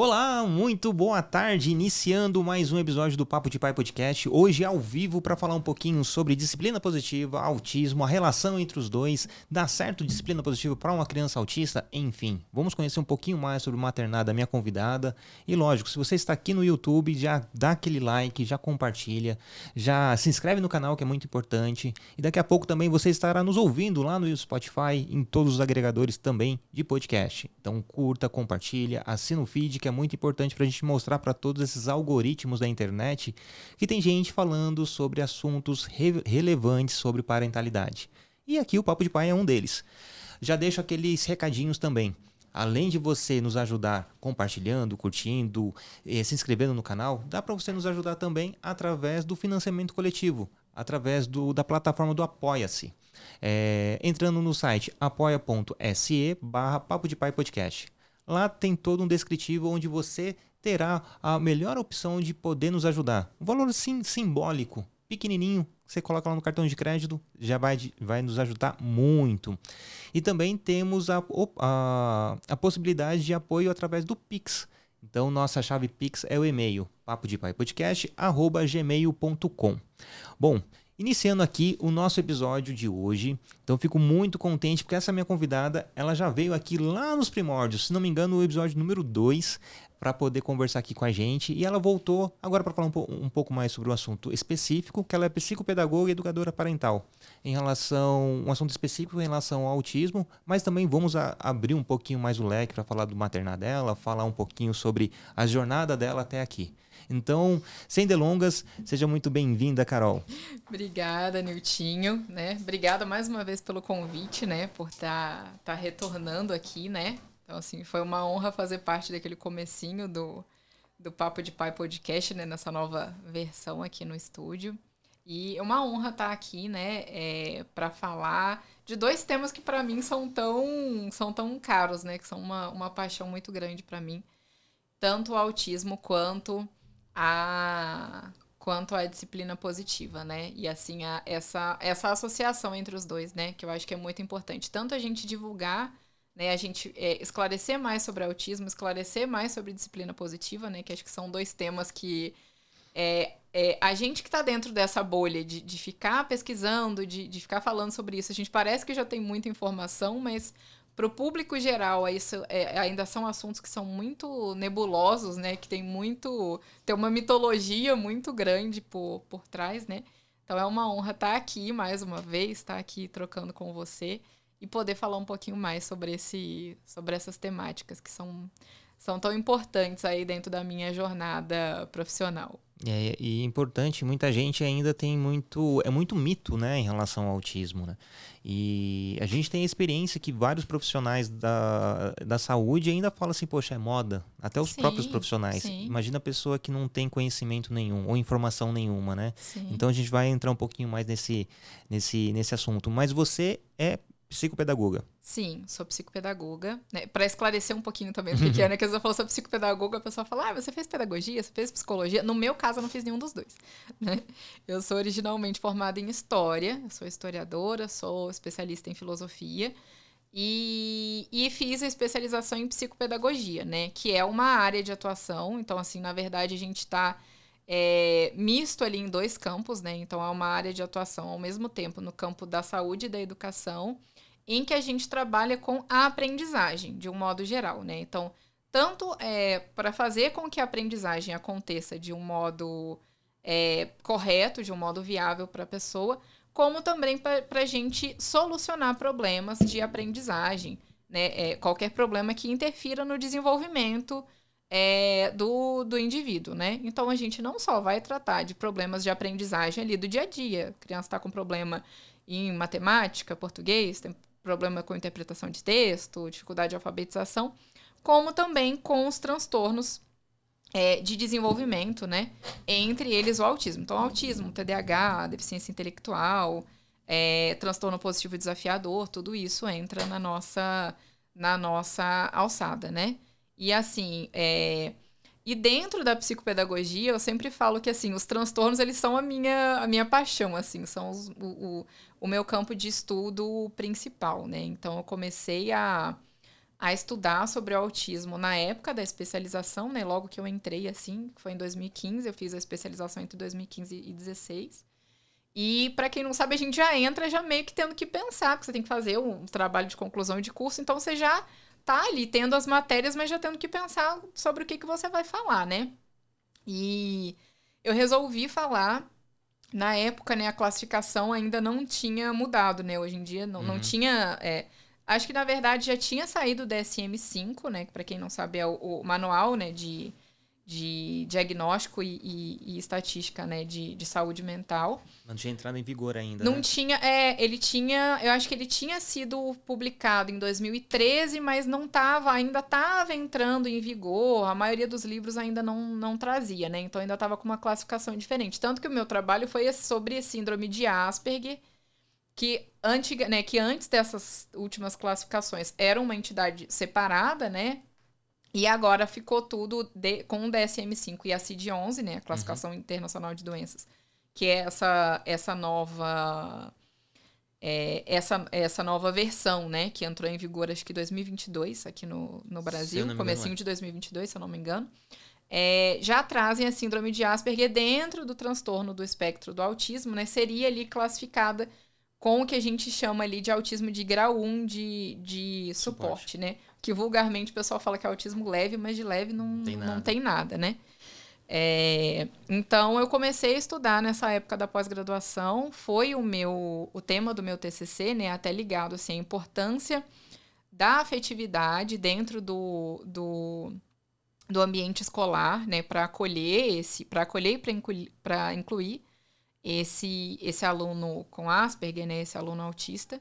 Olá, muito boa tarde, iniciando mais um episódio do Papo de Pai Podcast, hoje ao vivo para falar um pouquinho sobre disciplina positiva, autismo, a relação entre os dois, dá certo disciplina positiva para uma criança autista, enfim. Vamos conhecer um pouquinho mais sobre o maternado da minha convidada e lógico, se você está aqui no YouTube, já dá aquele like, já compartilha, já se inscreve no canal que é muito importante e daqui a pouco também você estará nos ouvindo lá no Spotify, em todos os agregadores também de podcast. Então curta, compartilha, assina o feed que é muito importante para a gente mostrar para todos esses algoritmos da internet que tem gente falando sobre assuntos re relevantes sobre parentalidade. E aqui o Papo de Pai é um deles. Já deixo aqueles recadinhos também. Além de você nos ajudar compartilhando, curtindo, eh, se inscrevendo no canal, dá para você nos ajudar também através do financiamento coletivo, através do, da plataforma do Apoia-se. É, entrando no site apoia.se barra Papo de Pai Podcast. Lá tem todo um descritivo onde você terá a melhor opção de poder nos ajudar. Um valor sim simbólico, pequenininho, você coloca lá no cartão de crédito, já vai, vai nos ajudar muito. E também temos a, a, a possibilidade de apoio através do Pix. Então, nossa chave Pix é o e-mail papodepaipodcast.gmail.com Bom, Iniciando aqui o nosso episódio de hoje, então fico muito contente porque essa minha convidada, ela já veio aqui lá nos primórdios, se não me engano, o episódio número 2, para poder conversar aqui com a gente, e ela voltou agora para falar um, um, pouco mais sobre um assunto específico, que ela é psicopedagoga e educadora parental, em relação um assunto específico em relação ao autismo, mas também vamos a, abrir um pouquinho mais o leque para falar do maternar dela, falar um pouquinho sobre a jornada dela até aqui. Então, sem delongas, seja muito bem-vinda, Carol. Obrigada, Niltinho, né? Obrigada mais uma vez pelo convite, né? Por estar tá, tá retornando aqui, né? Então, assim, foi uma honra fazer parte daquele comecinho do, do Papo de Pai Podcast, né? Nessa nova versão aqui no estúdio. E é uma honra estar tá aqui, né? É, para falar de dois temas que para mim são tão, são tão caros, né? Que são uma, uma paixão muito grande para mim. Tanto o autismo quanto a quanto à disciplina positiva, né? E assim, a, essa, essa associação entre os dois, né? Que eu acho que é muito importante. Tanto a gente divulgar, né? A gente é, esclarecer mais sobre autismo, esclarecer mais sobre disciplina positiva, né? Que acho que são dois temas que é, é, a gente que está dentro dessa bolha de, de ficar pesquisando, de, de ficar falando sobre isso, a gente parece que já tem muita informação, mas para o público geral, isso é, ainda são assuntos que são muito nebulosos, né? Que tem muito. tem uma mitologia muito grande por, por trás, né? Então é uma honra estar aqui mais uma vez, estar aqui trocando com você e poder falar um pouquinho mais sobre, esse, sobre essas temáticas que são, são tão importantes aí dentro da minha jornada profissional. É, e é importante, muita gente ainda tem muito. É muito mito né, em relação ao autismo. Né? E a gente tem a experiência que vários profissionais da, da saúde ainda falam assim, poxa, é moda. Até os sim, próprios profissionais. Sim. Imagina a pessoa que não tem conhecimento nenhum ou informação nenhuma, né? Sim. Então a gente vai entrar um pouquinho mais nesse, nesse, nesse assunto. Mas você é psicopedagoga. Sim, sou psicopedagoga. Né? Para esclarecer um pouquinho também, porque a Ana que eu falou sobre psicopedagoga, a pessoa fala, ah, você fez pedagogia, você fez psicologia. No meu caso, eu não fiz nenhum dos dois. Né? Eu sou originalmente formada em História, sou historiadora, sou especialista em Filosofia. E, e fiz a especialização em psicopedagogia, né? Que é uma área de atuação. Então, assim, na verdade, a gente está é, misto ali em dois campos, né? Então, é uma área de atuação ao mesmo tempo no campo da saúde e da educação em que a gente trabalha com a aprendizagem, de um modo geral, né? Então, tanto é, para fazer com que a aprendizagem aconteça de um modo é, correto, de um modo viável para a pessoa, como também para a gente solucionar problemas de aprendizagem, né? É, qualquer problema que interfira no desenvolvimento é, do, do indivíduo, né? Então a gente não só vai tratar de problemas de aprendizagem ali do dia a dia. A criança está com problema em matemática, português, tem problema com interpretação de texto, dificuldade de alfabetização, como também com os transtornos é, de desenvolvimento, né? Entre eles o autismo. Então, autismo, TDAH, deficiência intelectual, é, transtorno positivo desafiador, tudo isso entra na nossa, na nossa alçada, né? E assim, é, e dentro da psicopedagogia, eu sempre falo que assim, os transtornos eles são a minha, a minha paixão, assim, são os, o, o, o meu campo de estudo principal, né? Então eu comecei a a estudar sobre o autismo na época da especialização, né? Logo que eu entrei, assim, foi em 2015, eu fiz a especialização entre 2015 e 2016. E para quem não sabe, a gente já entra já meio que tendo que pensar, porque você tem que fazer um trabalho de conclusão de curso, então você já tá ali tendo as matérias, mas já tendo que pensar sobre o que, que você vai falar, né? E eu resolvi falar. Na época, né, a classificação ainda não tinha mudado, né? Hoje em dia não, uhum. não tinha. É, acho que na verdade já tinha saído o DSM-5, né? Que para quem não sabe é o, o manual, né, de de diagnóstico e, e, e estatística né, de, de saúde mental. Não tinha entrado em vigor ainda. Não né? tinha. É, ele tinha. Eu acho que ele tinha sido publicado em 2013, mas não estava, ainda estava entrando em vigor. A maioria dos livros ainda não, não trazia, né? Então ainda estava com uma classificação diferente. Tanto que o meu trabalho foi sobre síndrome de Asperger, que, antiga, né, que antes dessas últimas classificações era uma entidade separada, né? E agora ficou tudo de, com o DSM-5 e a CID-11, né, a Classificação uhum. Internacional de Doenças, que é essa, essa nova é, essa, essa nova versão, né, que entrou em vigor acho que 2022 aqui no, no Brasil, comecinho é. de 2022, se eu não me engano, é, já trazem a síndrome de Asperger dentro do transtorno do espectro do autismo, né, seria ali classificada com o que a gente chama ali de autismo de grau 1 de, de suporte, suporte. né? Que vulgarmente o pessoal fala que é autismo leve, mas de leve não tem nada, não tem nada né? É, então eu comecei a estudar nessa época da pós-graduação, foi o meu o tema do meu TCC, né, até ligado assim a importância da afetividade dentro do, do, do ambiente escolar, né, para acolher esse, para acolher e para incluir, incluir esse esse aluno com Asperger, né, esse aluno autista.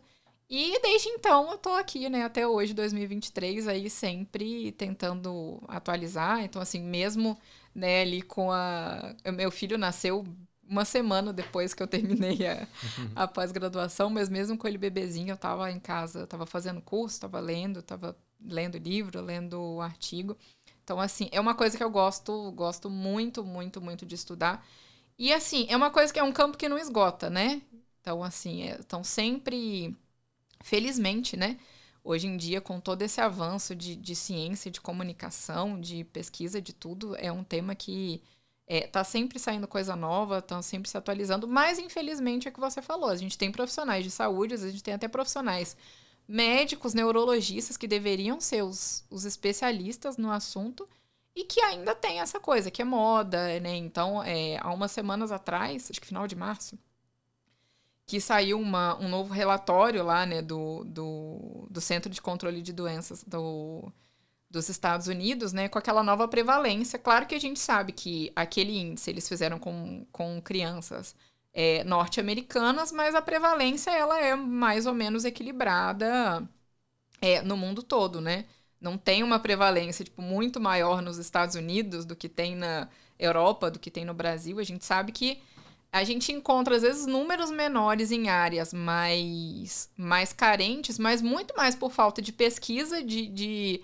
E desde então eu tô aqui, né, até hoje, 2023, aí sempre tentando atualizar. Então, assim, mesmo, né, ali com a. Meu filho nasceu uma semana depois que eu terminei a, a pós-graduação, mas mesmo com ele bebezinho, eu tava em casa, tava fazendo curso, tava lendo, tava lendo livro, lendo artigo. Então, assim, é uma coisa que eu gosto, gosto muito, muito, muito de estudar. E, assim, é uma coisa que é um campo que não esgota, né? Então, assim, estão é, sempre felizmente, né? Hoje em dia, com todo esse avanço de, de ciência, de comunicação, de pesquisa, de tudo, é um tema que é, tá sempre saindo coisa nova, estão sempre se atualizando, mas infelizmente é o que você falou. A gente tem profissionais de saúde, a gente tem até profissionais médicos, neurologistas que deveriam ser os, os especialistas no assunto e que ainda tem essa coisa, que é moda, né? Então, é, há umas semanas atrás, acho que final de março, que saiu uma, um novo relatório lá, né, do, do, do Centro de Controle de Doenças do, dos Estados Unidos, né, com aquela nova prevalência. Claro que a gente sabe que aquele índice eles fizeram com, com crianças é, norte-americanas, mas a prevalência ela é mais ou menos equilibrada é, no mundo todo, né? Não tem uma prevalência tipo, muito maior nos Estados Unidos do que tem na Europa, do que tem no Brasil. A gente sabe que a gente encontra, às vezes, números menores em áreas mais, mais carentes, mas muito mais por falta de pesquisa, de, de,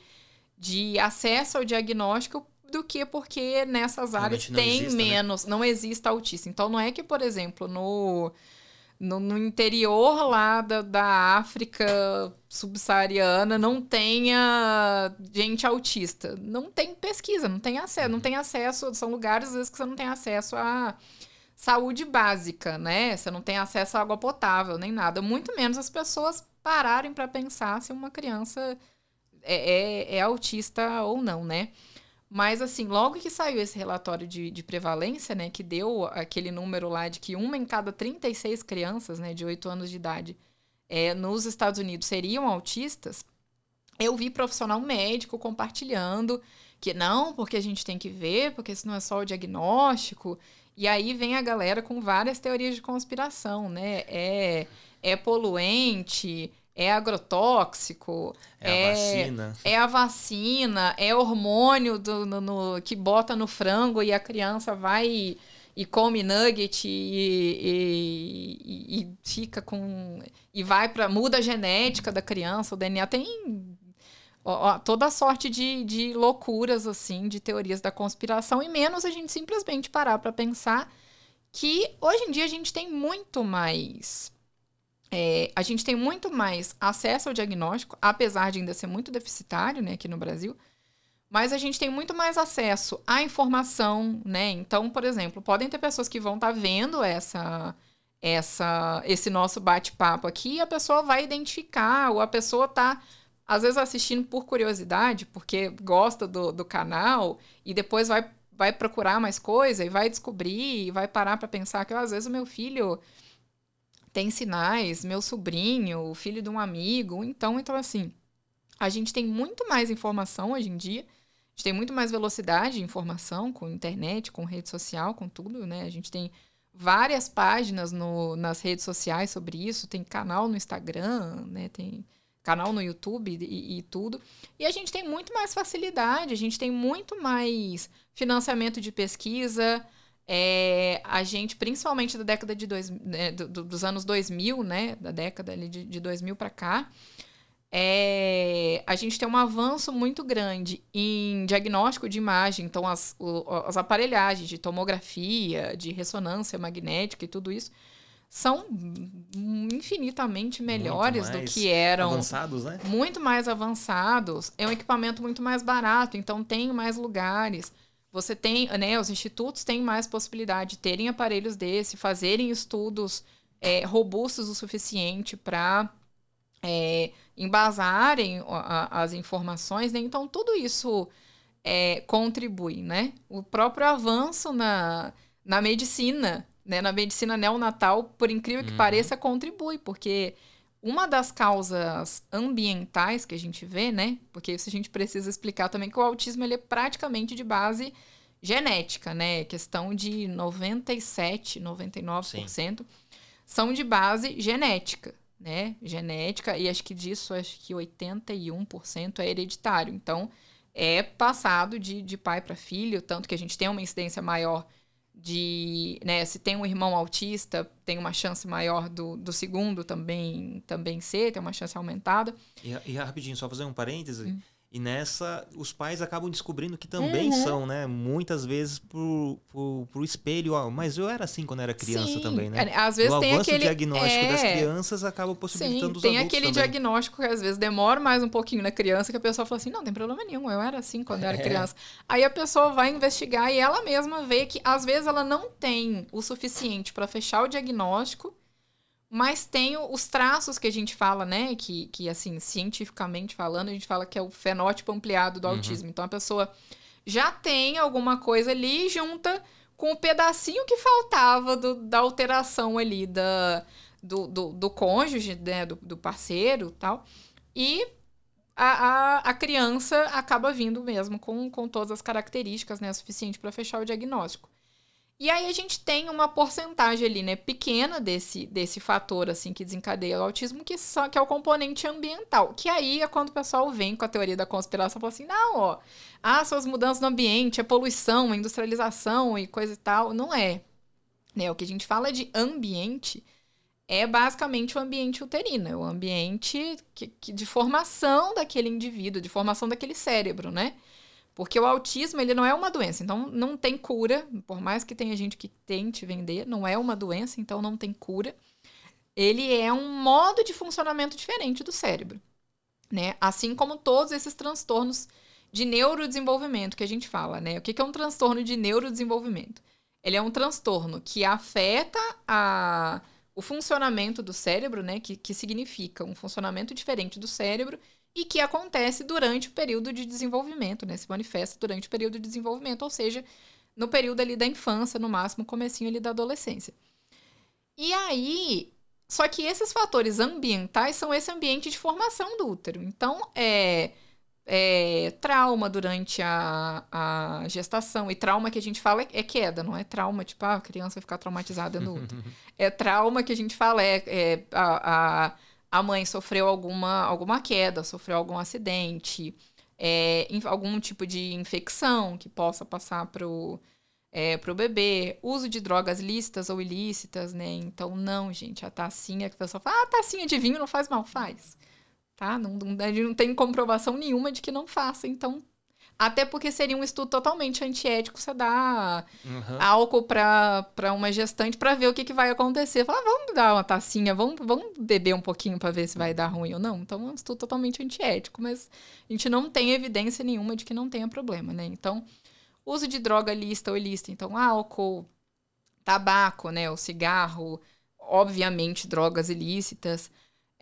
de acesso ao diagnóstico, do que porque nessas áreas tem né? menos, né? não existe autista. Então, não é que, por exemplo, no, no, no interior lá da, da África subsaariana não tenha gente autista. Não tem pesquisa, não tem acesso, não uhum. tem acesso, são lugares, às vezes, que você não tem acesso a saúde básica, né? Você não tem acesso à água potável nem nada. Muito menos as pessoas pararem para pensar se uma criança é, é, é, autista ou não, né? Mas, assim, logo que saiu esse relatório de, de prevalência, né, que deu aquele número lá de que uma em cada 36 crianças, né, de 8 anos de idade, é, nos Estados Unidos seriam autistas, eu vi profissional médico compartilhando que não, porque a gente tem que ver, porque isso não é só o diagnóstico, e aí vem a galera com várias teorias de conspiração, né? É, é poluente, é agrotóxico, é, é, a vacina, é a vacina, é hormônio do, no, no, que bota no frango e a criança vai e, e come nugget e, e, e, fica com e vai para muda a genética da criança, o DNA tem toda sorte de, de loucuras, assim, de teorias da conspiração, e menos a gente simplesmente parar para pensar que hoje em dia a gente tem muito mais é, a gente tem muito mais acesso ao diagnóstico, apesar de ainda ser muito deficitário né, aqui no Brasil, mas a gente tem muito mais acesso à informação, né? Então, por exemplo, podem ter pessoas que vão estar tá vendo essa, essa, esse nosso bate-papo aqui e a pessoa vai identificar, ou a pessoa está às vezes assistindo por curiosidade, porque gosta do, do canal, e depois vai, vai procurar mais coisa e vai descobrir, e vai parar para pensar que às vezes o meu filho tem sinais, meu sobrinho, o filho de um amigo. Então, então assim, a gente tem muito mais informação hoje em dia. A gente tem muito mais velocidade de informação com internet, com rede social, com tudo, né? A gente tem várias páginas no, nas redes sociais sobre isso, tem canal no Instagram, né? Tem canal no YouTube e, e, tudo. E a gente tem muito mais facilidade, a gente tem muito mais financiamento de pesquisa, é, a gente, principalmente da década de dois, né, do, dos anos 2000, né, da década de, de 2000 para cá, é, a gente tem um avanço muito grande em diagnóstico de imagem, então as, o, as aparelhagens de tomografia, de ressonância magnética e tudo isso são infinitamente melhores do que eram. Avançados, né? Muito mais avançados. É um equipamento muito mais barato, então tem mais lugares. Você tem, né, os institutos têm mais possibilidade de terem aparelhos desse, fazerem estudos é, robustos o suficiente para é, embasarem a, as informações, né? Então, tudo isso é, contribui, né? O próprio avanço na, na medicina, né? Na medicina neonatal, por incrível que uhum. pareça, contribui, porque uma das causas ambientais que a gente vê, né? Porque isso a gente precisa explicar também que o autismo ele é praticamente de base genética, né? Questão de 97, 99% Sim. são de base genética, né? Genética, e acho que disso, acho que 81% é hereditário. Então, é passado de, de pai para filho, tanto que a gente tem uma incidência maior de, né, se tem um irmão autista, tem uma chance maior do, do segundo também também ser, tem uma chance aumentada. E, e rapidinho, só fazer um parêntese. Hum. E nessa, os pais acabam descobrindo que também uhum. são, né? Muitas vezes pro, pro, pro espelho. Ó, mas eu era assim quando era criança Sim. também, né? É, às vezes o tem aquele diagnóstico é... das crianças acaba possibilitando Sim, os tem aquele também. diagnóstico que às vezes demora mais um pouquinho na criança, que a pessoa fala assim, não, tem problema nenhum, eu era assim quando eu era é. criança. Aí a pessoa vai investigar e ela mesma vê que às vezes ela não tem o suficiente para fechar o diagnóstico mas tem os traços que a gente fala, né? Que, que, assim, cientificamente falando, a gente fala que é o fenótipo ampliado do uhum. autismo. Então, a pessoa já tem alguma coisa ali junta com o pedacinho que faltava do, da alteração ali da, do, do, do cônjuge, né? Do, do parceiro tal. E a, a, a, criança acaba vindo mesmo com, com todas as características, né? Suficiente para fechar o diagnóstico. E aí a gente tem uma porcentagem ali, né, pequena desse, desse fator, assim, que desencadeia o autismo, que, só, que é o componente ambiental. Que aí é quando o pessoal vem com a teoria da conspiração e fala assim, não, ó, ah, são as mudanças no ambiente, a poluição, a industrialização e coisa e tal. Não é. Né? O que a gente fala de ambiente é basicamente o ambiente uterino, é o ambiente que, que, de formação daquele indivíduo, de formação daquele cérebro, né? Porque o autismo, ele não é uma doença, então não tem cura, por mais que tenha gente que tente vender, não é uma doença, então não tem cura. Ele é um modo de funcionamento diferente do cérebro, né? Assim como todos esses transtornos de neurodesenvolvimento que a gente fala, né? O que é um transtorno de neurodesenvolvimento? Ele é um transtorno que afeta a, o funcionamento do cérebro, né? Que, que significa um funcionamento diferente do cérebro e que acontece durante o período de desenvolvimento, né? Se manifesta durante o período de desenvolvimento, ou seja, no período ali da infância, no máximo, comecinho ali da adolescência. E aí, só que esses fatores ambientais são esse ambiente de formação do útero. Então, é, é trauma durante a, a gestação. E trauma que a gente fala é, é queda, não é trauma, tipo, ah, a criança vai ficar traumatizada no útero. é trauma que a gente fala é, é a, a a mãe sofreu alguma, alguma queda, sofreu algum acidente, é, algum tipo de infecção que possa passar pro, é, pro bebê, uso de drogas lícitas ou ilícitas, né? Então, não, gente, a tacinha que a pessoa fala, ah, tacinha de vinho não faz mal, faz. Tá? Não, não, não tem comprovação nenhuma de que não faça, então Até porque seria um estudo totalmente antiético você dar Uhum. álcool para uma gestante para ver o que, que vai acontecer. Falar, vamos dar uma tacinha, vamos, vamos beber um pouquinho para ver se vai dar ruim ou não. Então é um estudo totalmente antiético, mas a gente não tem evidência nenhuma de que não tenha problema, né? Então, uso de droga lista ou ilícita, então álcool, tabaco, né, o cigarro, obviamente drogas ilícitas.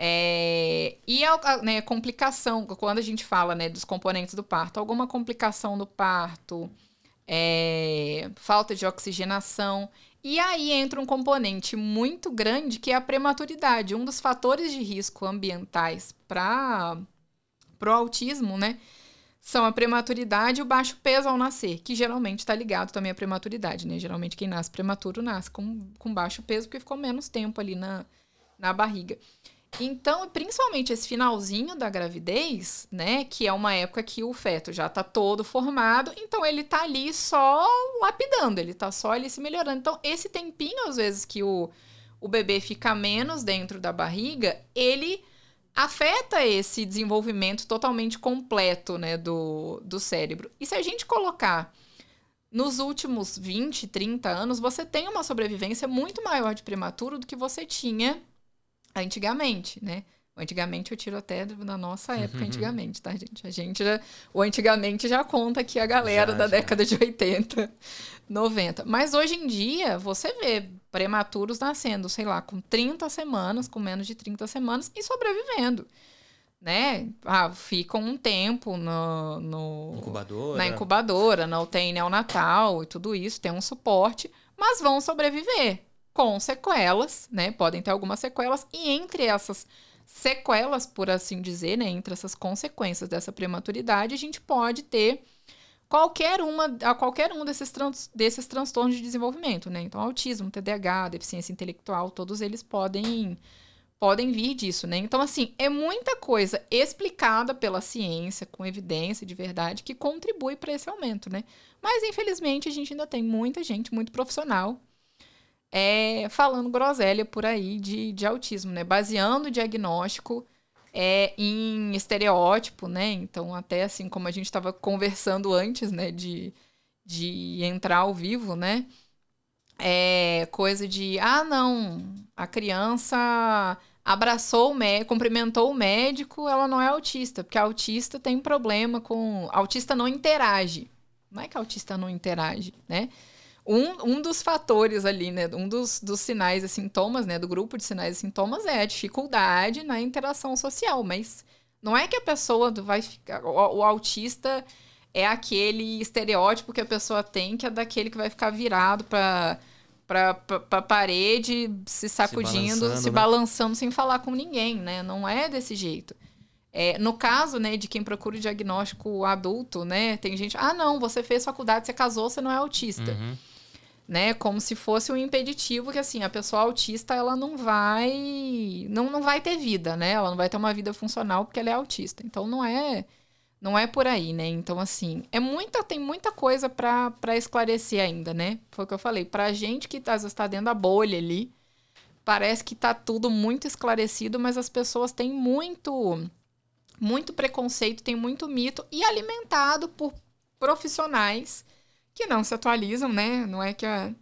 É, e a né, complicação, quando a gente fala né, dos componentes do parto, alguma complicação do parto, é, falta de oxigenação. E aí entra um componente muito grande que é a prematuridade. Um dos fatores de risco ambientais para o autismo, né? São a prematuridade e o baixo peso ao nascer, que geralmente está ligado também à prematuridade, né? Geralmente quem nasce prematuro nasce com, com baixo peso porque ficou menos tempo ali na, na barriga. Então, principalmente esse finalzinho da gravidez, né, que é uma época que o feto já tá todo formado, então ele tá ali só lapidando, ele tá só ali se melhorando. Então, esse tempinho, às vezes, que o, o bebê fica menos dentro da barriga, ele afeta esse desenvolvimento totalmente completo, né, do, do cérebro. E se a gente colocar nos últimos 20, 30 anos, você tem uma sobrevivência muito maior de prematuro do que você tinha antigamente, né? Antigamente eu tiro até da nossa época, antigamente, tá, gente? A gente já. O antigamente já conta aqui a galera Já, da já. década de 80, 90. Mas hoje em dia, você vê prematuros nascendo, sei lá, com 30 semanas, com menos de 30 semanas e sobrevivendo. Né? Ah, ficam um tempo no, no, Incubadora. na incubadora, na UTI neonatal e tudo isso, tem um suporte, mas vão sobreviver com sequelas, né? Podem ter algumas sequelas, e entre essas sequelas, por assim dizer, né? Entre essas consequências dessa prematuridade, a gente pode ter qualquer uma, a qualquer um desses, desses transtornos de desenvolvimento, né? Então, autismo, TDAH, deficiência intelectual, todos eles podem podem vir disso, né? Então, assim, é muita coisa explicada pela ciência, com evidência de verdade, que contribui para esse aumento, né? Mas, infelizmente, a gente ainda tem muita gente, muito profissional, é, falando groselha por aí de, de autismo, né? Baseando o diagnóstico é, em estereótipo, né? Então, até assim como a gente estava conversando antes, né? De, de entrar ao vivo, né? É coisa de, ah, não, a criança abraçou o médico, cumprimentou o médico, ela não é autista, porque autista tem problema com. Autista não interage. Não é que autista não interage, né? Um, um dos fatores ali, né? Um dos, dos sinais e sintomas, né? Do grupo de sinais e sintomas é a dificuldade na interação social. Mas não é que a pessoa vai ficar. O, o autista é aquele estereótipo que a pessoa tem, que é daquele que vai ficar virado para pra, pra, pra parede, se sacudindo, se balançando, balançando, né? balançando sem falar com ninguém, né? Não é desse jeito. É, no caso, né, de quem procura o diagnóstico adulto, né, tem gente, ah, não, você fez faculdade, você casou, você não é autista, Uhum. Né, como se fosse um impeditivo que, assim, a pessoa autista, ela não vai, não, não vai ter vida, né, ela não vai ter uma vida funcional porque ela é autista, então não é, não é por aí, né, então, assim, é muita, tem muita coisa pra esclarecer ainda, né, foi o que eu falei, pra gente que às vezes tá dentro da bolha ali, parece que tá tudo muito esclarecido, mas as pessoas têm muito muito preconceito, tem muito mito e alimentado por profissionais que não se atualizam, né? Não é que a,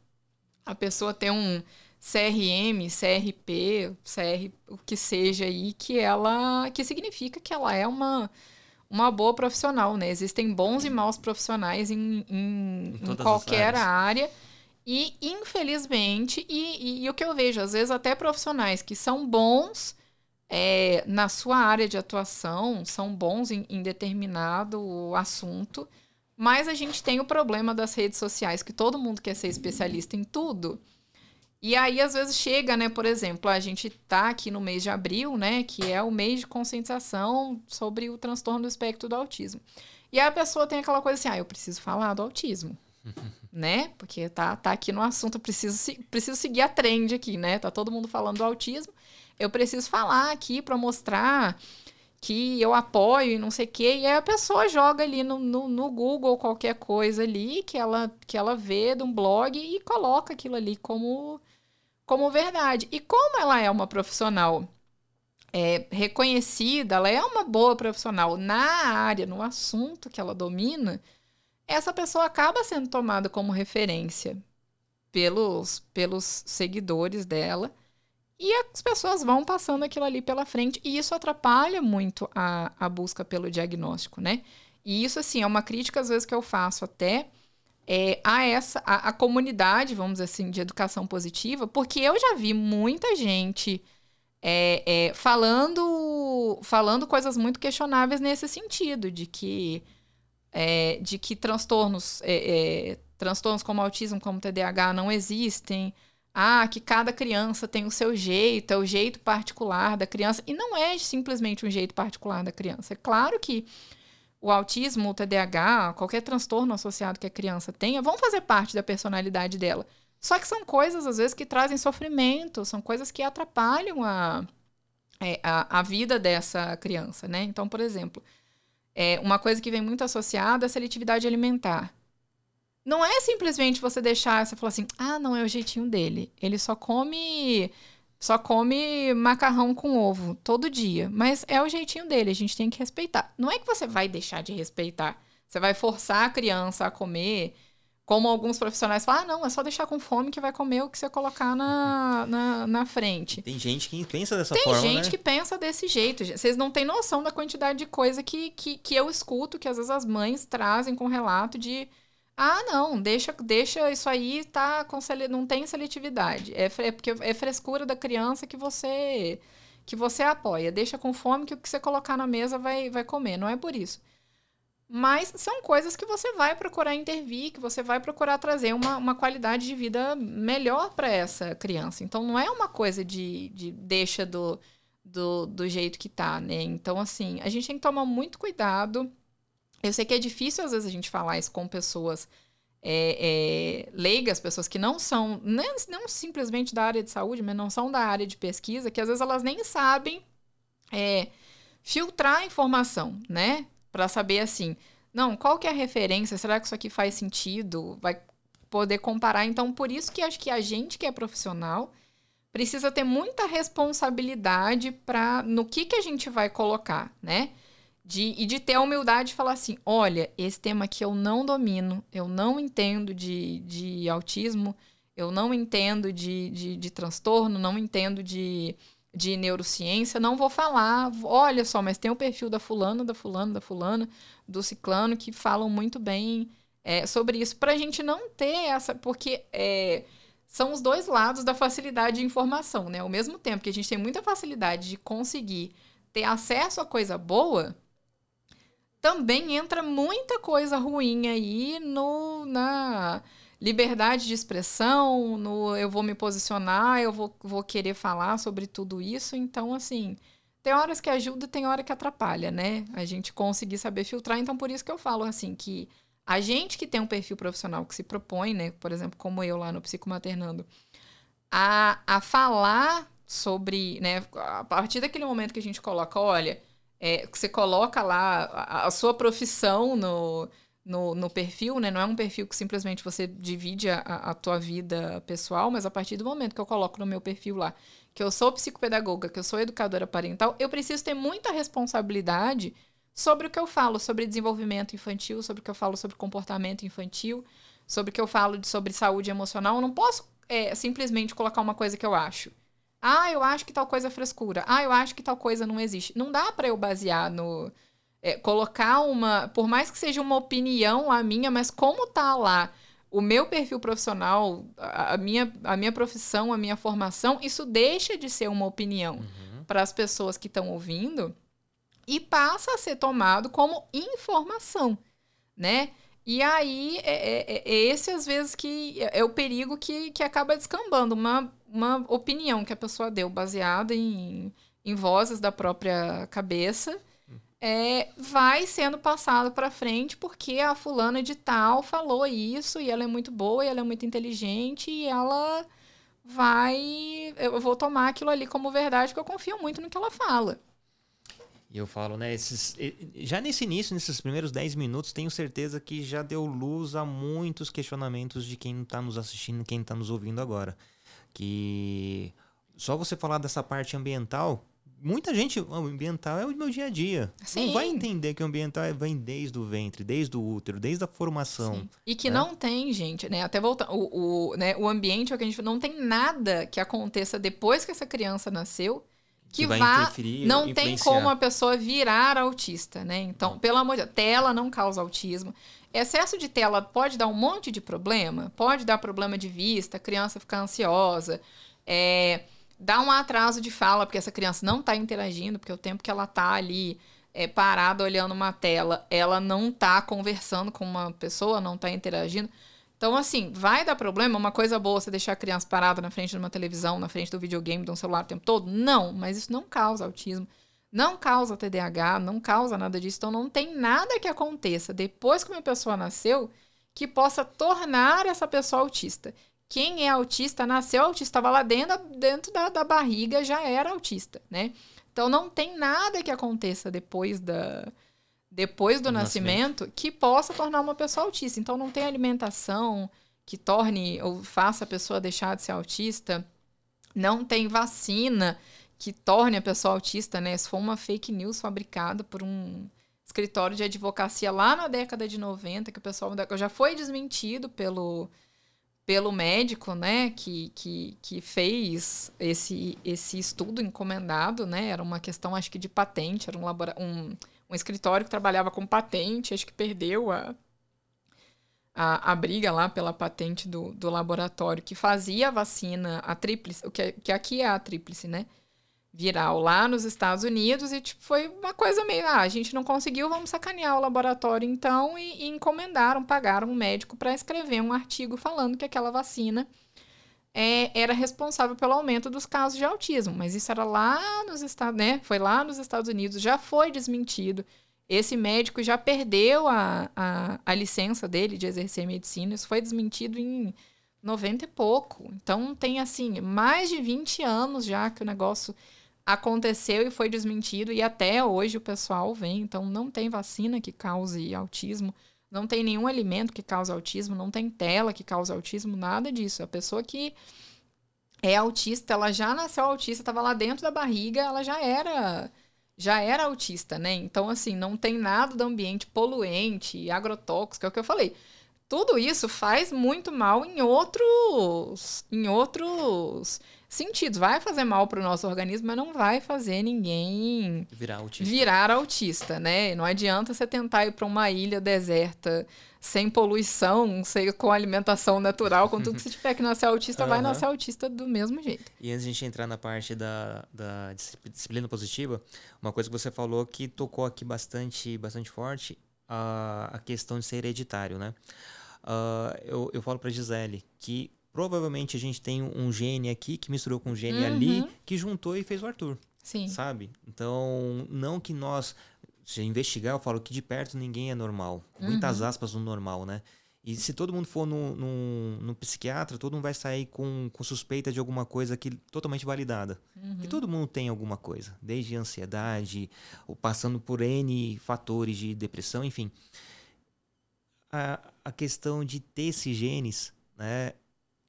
a pessoa tem um CRM, CRP, CR, o que seja aí, que ela que significa que ela é uma uma boa profissional, né? Existem bons e maus profissionais em, em, Em em qualquer área. E, infelizmente, e, e- e o que eu vejo, às vezes até profissionais que são bons é, na sua área de atuação, são bons em, em determinado assunto, mas a gente tem o problema das redes sociais, que todo mundo quer ser especialista em tudo. E aí, às vezes, chega, né? Por exemplo, a gente tá aqui no mês de abril, né? Que é o mês de conscientização sobre o transtorno do espectro do autismo. E aí a pessoa tem aquela coisa assim, ah, eu preciso falar do autismo. né? Porque tá, tá aqui no assunto, eu preciso, preciso seguir a trend aqui, né? Tá todo mundo falando do autismo. Eu preciso falar aqui para mostrar que eu apoio e não sei o quê. E aí a pessoa joga ali no, no, no Google qualquer coisa ali que ela, que ela vê de um blog e coloca aquilo ali como, como verdade. E como ela é uma profissional é reconhecida, ela é uma boa profissional na área, no assunto que ela domina, essa pessoa acaba sendo tomada como referência pelos, pelos seguidores dela. E as pessoas vão passando aquilo ali pela frente, e isso atrapalha muito a, a busca pelo diagnóstico, né? E isso, assim, é uma crítica, às vezes, que eu faço até é, a essa a, a, comunidade, vamos dizer assim, de educação positiva, porque eu já vi muita gente é, é, falando falando coisas muito questionáveis nesse sentido, de que é, de que transtornos é, é, transtornos como autismo, como TDAH não existem, ah, que cada criança tem o seu jeito, é o jeito particular da criança. E não é simplesmente um jeito particular da criança. É claro que o autismo, o TDAH, qualquer transtorno associado que a criança tenha, vão fazer parte da personalidade dela. Só que são coisas, às vezes, que trazem sofrimento, são coisas que atrapalham a, é, a, a vida dessa criança, né? Então, por exemplo, é uma coisa que vem muito associada à seletividade alimentar. Não é simplesmente você deixar, você falar assim, ah, não, é o jeitinho dele. Ele só come só come macarrão com ovo todo dia, mas é o jeitinho dele, a gente tem que respeitar. Não é que você vai deixar de respeitar, você vai forçar a criança a comer, como alguns profissionais falam, ah, não, é só deixar com fome que vai comer o que você colocar na, na, na frente. Tem gente que pensa dessa tem forma, Tem gente né? que pensa desse jeito. Vocês não têm noção da quantidade de coisa que, que, que eu escuto, que às vezes as mães trazem com relato de ah, não, deixa, deixa isso aí, tá com não tem seletividade. É, é porque é frescura da criança que você que você apoia. Deixa com fome que o que você colocar na mesa vai, vai comer. Não é por isso. Mas são coisas que você vai procurar intervir, que você vai procurar trazer uma, uma qualidade de vida melhor para essa criança. Então não é uma coisa de, de deixa do, do, do jeito que tá, né? Então, assim, a gente tem que tomar muito cuidado eu sei que é difícil, às vezes, a gente falar isso com pessoas é, é, leigas, pessoas que não são, não, não simplesmente da área de saúde, mas não são da área de pesquisa, que às vezes elas nem sabem é, filtrar a informação, né? Para saber assim, não, qual que é a referência? Será que isso aqui faz sentido? Vai poder comparar. Então, por isso que acho que a gente que é profissional precisa ter muita responsabilidade para no que, que a gente vai colocar, né? De, e de ter a humildade de falar assim: olha, esse tema aqui eu não domino, eu não entendo de, de autismo, eu não entendo de, de, de transtorno, não entendo de, de neurociência, não vou falar. Olha só, mas tem o perfil da fulana, da fulana, da fulana, do ciclano, que falam muito bem é, sobre isso. Para a gente não ter essa. Porque é, são os dois lados da facilidade de informação, né? Ao mesmo tempo que a gente tem muita facilidade de conseguir ter acesso a coisa boa também entra muita coisa ruim aí no, na liberdade de expressão, no eu vou me posicionar, eu vou, vou querer falar sobre tudo isso. Então, assim, tem horas que ajuda, tem hora que atrapalha, né? A gente conseguir saber filtrar. Então, por isso que eu falo, assim, que a gente que tem um perfil profissional que se propõe, né? Por exemplo, como eu lá no Psicomaternando, a, a falar sobre, né? A partir daquele momento que a gente coloca, olha é, você coloca lá a, a sua profissão no, no, no, perfil, né? Não é um perfil que simplesmente você divide a, a tua vida pessoal, mas a partir do momento que eu coloco no meu perfil lá que eu sou psicopedagoga, que eu sou educadora parental, eu preciso ter muita responsabilidade sobre o que eu falo sobre desenvolvimento infantil, sobre o que eu falo sobre comportamento infantil, sobre o que eu falo de, sobre saúde emocional. Eu não posso é, simplesmente colocar uma coisa que eu acho. Ah, eu acho que tal coisa é frescura. Ah, eu acho que tal coisa não existe. Não dá para eu basear no. É, colocar uma. Por mais que seja uma opinião a minha, mas como tá lá o meu perfil profissional, a minha, a minha profissão, a minha formação, isso deixa de ser uma opinião uhum. para as pessoas que estão ouvindo e passa a ser tomado como informação, né? E aí, é, é, é, esse às vezes que é, é o perigo que, que acaba descambando. Uma, uma opinião que a pessoa deu baseada em, em vozes da própria cabeça é, vai sendo passado para frente porque a fulana de tal falou isso e ela é muito boa e ela é muito inteligente e ela vai. Eu vou tomar aquilo ali como verdade porque eu confio muito no que ela fala. E eu falo, né, esses, já nesse início, nesses primeiros 10 minutos, tenho certeza que já deu luz a muitos questionamentos de quem está nos assistindo, quem está nos ouvindo agora. Que só você falar dessa parte ambiental muita gente, o ambiental é o meu dia a dia. Sim. Não vai entender que o ambiental é- vem desde o ventre, desde o útero, desde a formação. Sim. E que né? não tem, gente, né? Até voltar. O, o, né, o ambiente é o que a gente não tem nada que aconteça depois que essa criança nasceu que, Que vai vá. interferir, Não tem como a pessoa virar autista, né? Então, pelo amor de Deus, tela não causa autismo. Excesso de tela pode dar um monte de problema, pode dar problema de vista, a criança ficar ansiosa, é, dá um atraso de fala, porque essa criança não está interagindo, porque o tempo que ela está ali é, parada olhando uma tela, ela não está conversando com uma pessoa, não está interagindo. Então, assim, vai dar problema. Uma coisa boa você deixar a criança parada na frente de uma televisão, na frente do videogame, de um celular o tempo todo? Não, mas isso não causa autismo. Não causa TDAH, não causa nada disso. Então, não tem nada que aconteça depois que uma pessoa nasceu que possa tornar essa pessoa autista. Quem é autista, nasceu autista, estava lá dentro, dentro da, da barriga, já era autista, né? Então, não tem nada que aconteça depois da, depois do Do nascimento, que possa tornar uma pessoa autista. Então, não tem alimentação que torne ou faça a pessoa deixar de ser autista. Não tem vacina que torne a pessoa autista, né? Se for uma fake news fabricada por um escritório de advocacia lá na década de 90, que o pessoal já foi desmentido pelo, pelo médico, né, que, que, que fez esse, esse estudo encomendado, né? Era uma questão, acho que de patente, era um, labora um, um escritório que trabalhava com patente, acho que perdeu a, a, a briga lá pela patente do, do laboratório que fazia a vacina, a tríplice, o que, que aqui é a tríplice, né? Viral lá nos Estados Unidos e tipo, foi uma coisa meio, ah, a gente não conseguiu, vamos sacanear o laboratório então e, e encomendaram, pagaram um médico para escrever um artigo falando que aquela vacina é, era responsável pelo aumento dos casos de autismo, mas isso era lá nos Estados, né? Foi lá nos Estados Unidos, já foi desmentido. Esse médico já perdeu a, a, a licença dele de exercer medicina, isso foi desmentido em 90 e pouco. Então tem assim, mais de 20 anos já que o negócio aconteceu e foi desmentido e até hoje o pessoal vem, então não tem vacina que cause autismo, não tem nenhum alimento que cause autismo, não tem tela que cause autismo, nada disso. A pessoa que é autista, ela já nasceu autista, estava lá dentro da barriga, ela já era já era autista, né? Então assim, não tem nada do ambiente poluente, agrotóxico, é o que eu falei. Tudo isso faz muito mal em outros em outros sentidos. Vai fazer mal para o nosso organismo, mas não vai fazer ninguém Virar autista. virar autista, né? Não adianta você tentar ir para uma ilha deserta sem poluição, sem, com alimentação natural, com tudo que você tiver que nascer autista, vai Aham. nascer autista do mesmo jeito. E antes de a gente entrar na parte da, da dis- disciplina positiva, uma coisa que você falou que tocou aqui bastante, bastante forte, a, a questão de ser hereditário, né? Ah, eu, eu falo pra Gisele que provavelmente a gente tem um gene aqui que misturou com um gene ali, Uhum. que juntou e fez o Arthur, Sim. sabe? Então, não que nós, se investigar, eu falo que de perto ninguém é normal. Com muitas Uhum. aspas no normal, né? E se todo mundo for no, no, no psiquiatra, todo mundo vai sair com, com suspeita de alguma coisa que totalmente validada. Uhum. E todo mundo tem alguma coisa, desde ansiedade, ou passando por N fatores de depressão, enfim. A, a questão de ter esses genes, né?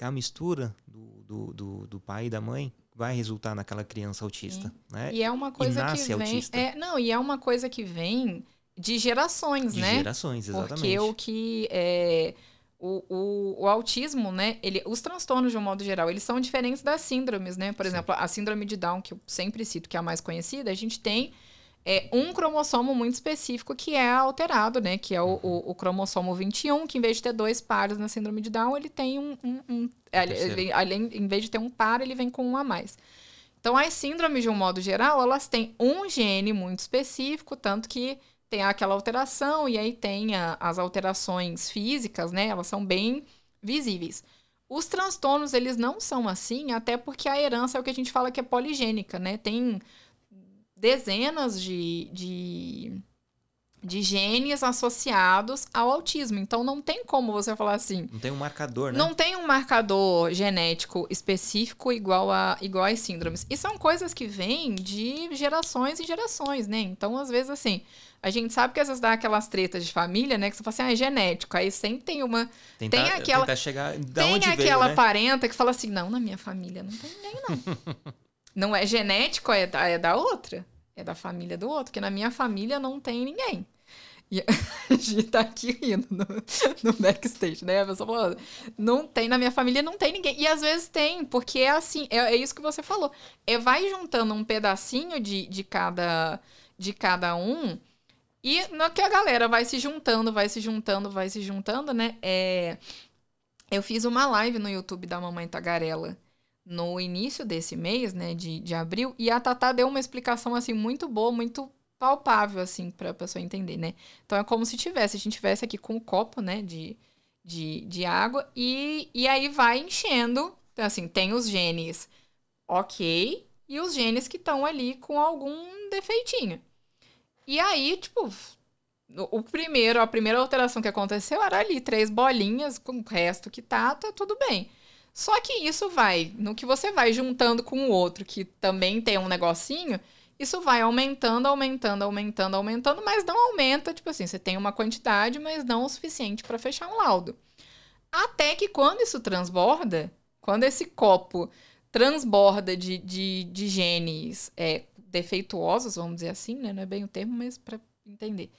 A mistura do, do, do, do pai e da mãe vai resultar naquela criança autista, né? E é uma coisa que vem. autista. É, não, e é uma coisa que vem de gerações, De né? gerações, exatamente. Porque o que é. O, o, o autismo, né? Ele, os transtornos, de um modo geral, eles são diferentes das síndromes, né? Por Sim. exemplo, a síndrome de Down, que eu sempre cito, que é a mais conhecida, a gente tem é, um cromossomo muito específico que é alterado, né? Que é o, o, o cromossomo 21, que em vez de ter dois pares na síndrome de Down, ele tem um. um, um ele- Terceiro. ele- além, em vez de ter um par, ele vem com um a mais. Então, as síndromes, de um modo geral, elas têm um gene muito específico, tanto que tem aquela alteração, e aí tem a- as alterações físicas, né? Elas são bem visíveis. Os transtornos, eles não são assim, até porque a herança é o que a gente fala que é poligênica, né? Tem dezenas de, de, de genes associados ao autismo. Então, não tem como você falar assim, Não tem um marcador, né? não tem um marcador genético específico igual a igual às síndromes. E são coisas que vêm de gerações e gerações, né? Então, às vezes, assim, a gente sabe que às vezes dá aquelas tretas de família, né? Que você fala assim, ah, é genético. Aí sempre tem uma. Tentar, tem aquela- chegar tem onde aquela veio, né? parenta que fala assim, não, na minha família não tem ninguém, não. Não é genético, é da, é da outra. É da família do outro. Porque na minha família não tem ninguém. E a gente tá aqui rindo no, no backstage, né? A pessoa falou, não tem, na minha família não tem ninguém. E às vezes tem, porque é assim, é, é isso que você falou. É vai juntando um pedacinho de, de, cada, de cada um, e que a galera vai se juntando, vai se juntando, vai se juntando, né? É, eu fiz uma live no YouTube da Mamãe Tagarela no início desse mês, né, de, de abril, e a Tatá deu uma explicação, assim, muito boa, muito palpável, assim, pra pessoa entender, né? Então é como se tivesse, a gente tivesse aqui com um copo, né, de, de, de água, e, e aí vai enchendo. Então, assim, tem os genes ok, e os genes que estão ali com algum defeitinho. E aí, tipo, o primeiro, a primeira alteração que aconteceu era ali, três bolinhas, com o resto que tá, tá tudo bem. Só que isso vai, no que você vai juntando com o outro, que também tem um negocinho, isso vai aumentando, aumentando, aumentando, aumentando, mas não aumenta, tipo assim, você tem uma quantidade, mas não o suficiente para fechar um laudo. Até que quando isso transborda, quando esse copo transborda de, de, de genes é, defeituosos, vamos dizer assim, né? Não é bem o termo, mas para entender.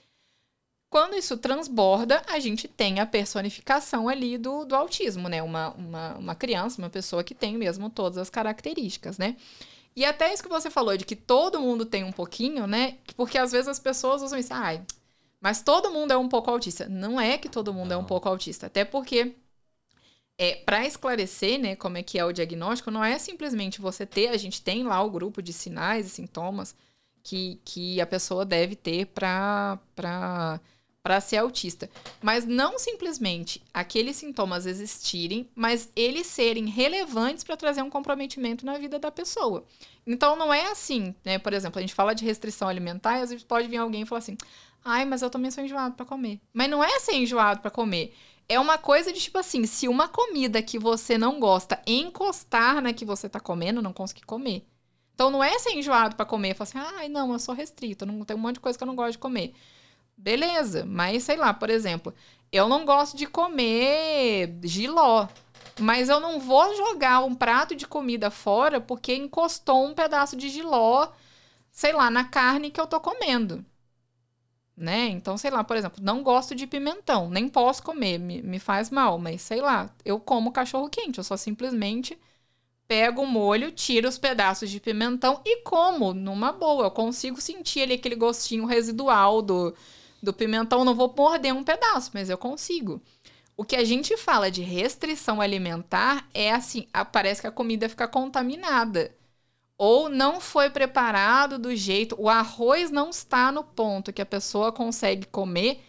Quando isso transborda, a gente tem a personificação ali do, do autismo, né? Uma, uma, uma criança, uma pessoa que tem mesmo todas as características, né? E até isso que você falou, de que todo mundo tem um pouquinho, né? Porque às vezes as pessoas usam isso, ai, mas todo mundo é um pouco autista. Não é que todo mundo Não. é um pouco autista, até porque é, para esclarecer, né, como é que é o diagnóstico, não é simplesmente você ter, a gente tem lá o grupo de sinais e sintomas que, que a pessoa deve ter para para ser autista. Mas não simplesmente aqueles sintomas existirem, mas eles serem relevantes para trazer um comprometimento na vida da pessoa. Então não é assim, né? Por exemplo, a gente fala de restrição alimentar e às vezes pode vir alguém e falar assim: "Ai, mas eu também sou enjoado para comer". Mas não é ser enjoado para comer. É uma coisa de tipo assim, se uma comida que você não gosta encostar na que você tá comendo, não conseguir comer. Então não é ser enjoado para comer, falar assim: "Ai, não, eu sou restrito, não tem um monte de coisa que eu não gosto de comer". Beleza, mas sei lá, por exemplo, eu não gosto de comer giló, mas eu não vou jogar um prato de comida fora porque encostou um pedaço de giló, sei lá, na carne que eu tô comendo. Né? Então, sei lá, por exemplo, não gosto de pimentão, nem posso comer, me, me faz mal, mas sei lá, eu como cachorro quente, eu só simplesmente pego o molho, tiro os pedaços de pimentão e como numa boa. Eu consigo sentir ali aquele gostinho residual do, do pimentão, não vou morder um pedaço, mas eu consigo. O que a gente fala de restrição alimentar é assim, parece que a comida fica contaminada. Ou não foi preparado do jeito, o arroz não está no ponto que a pessoa consegue comer,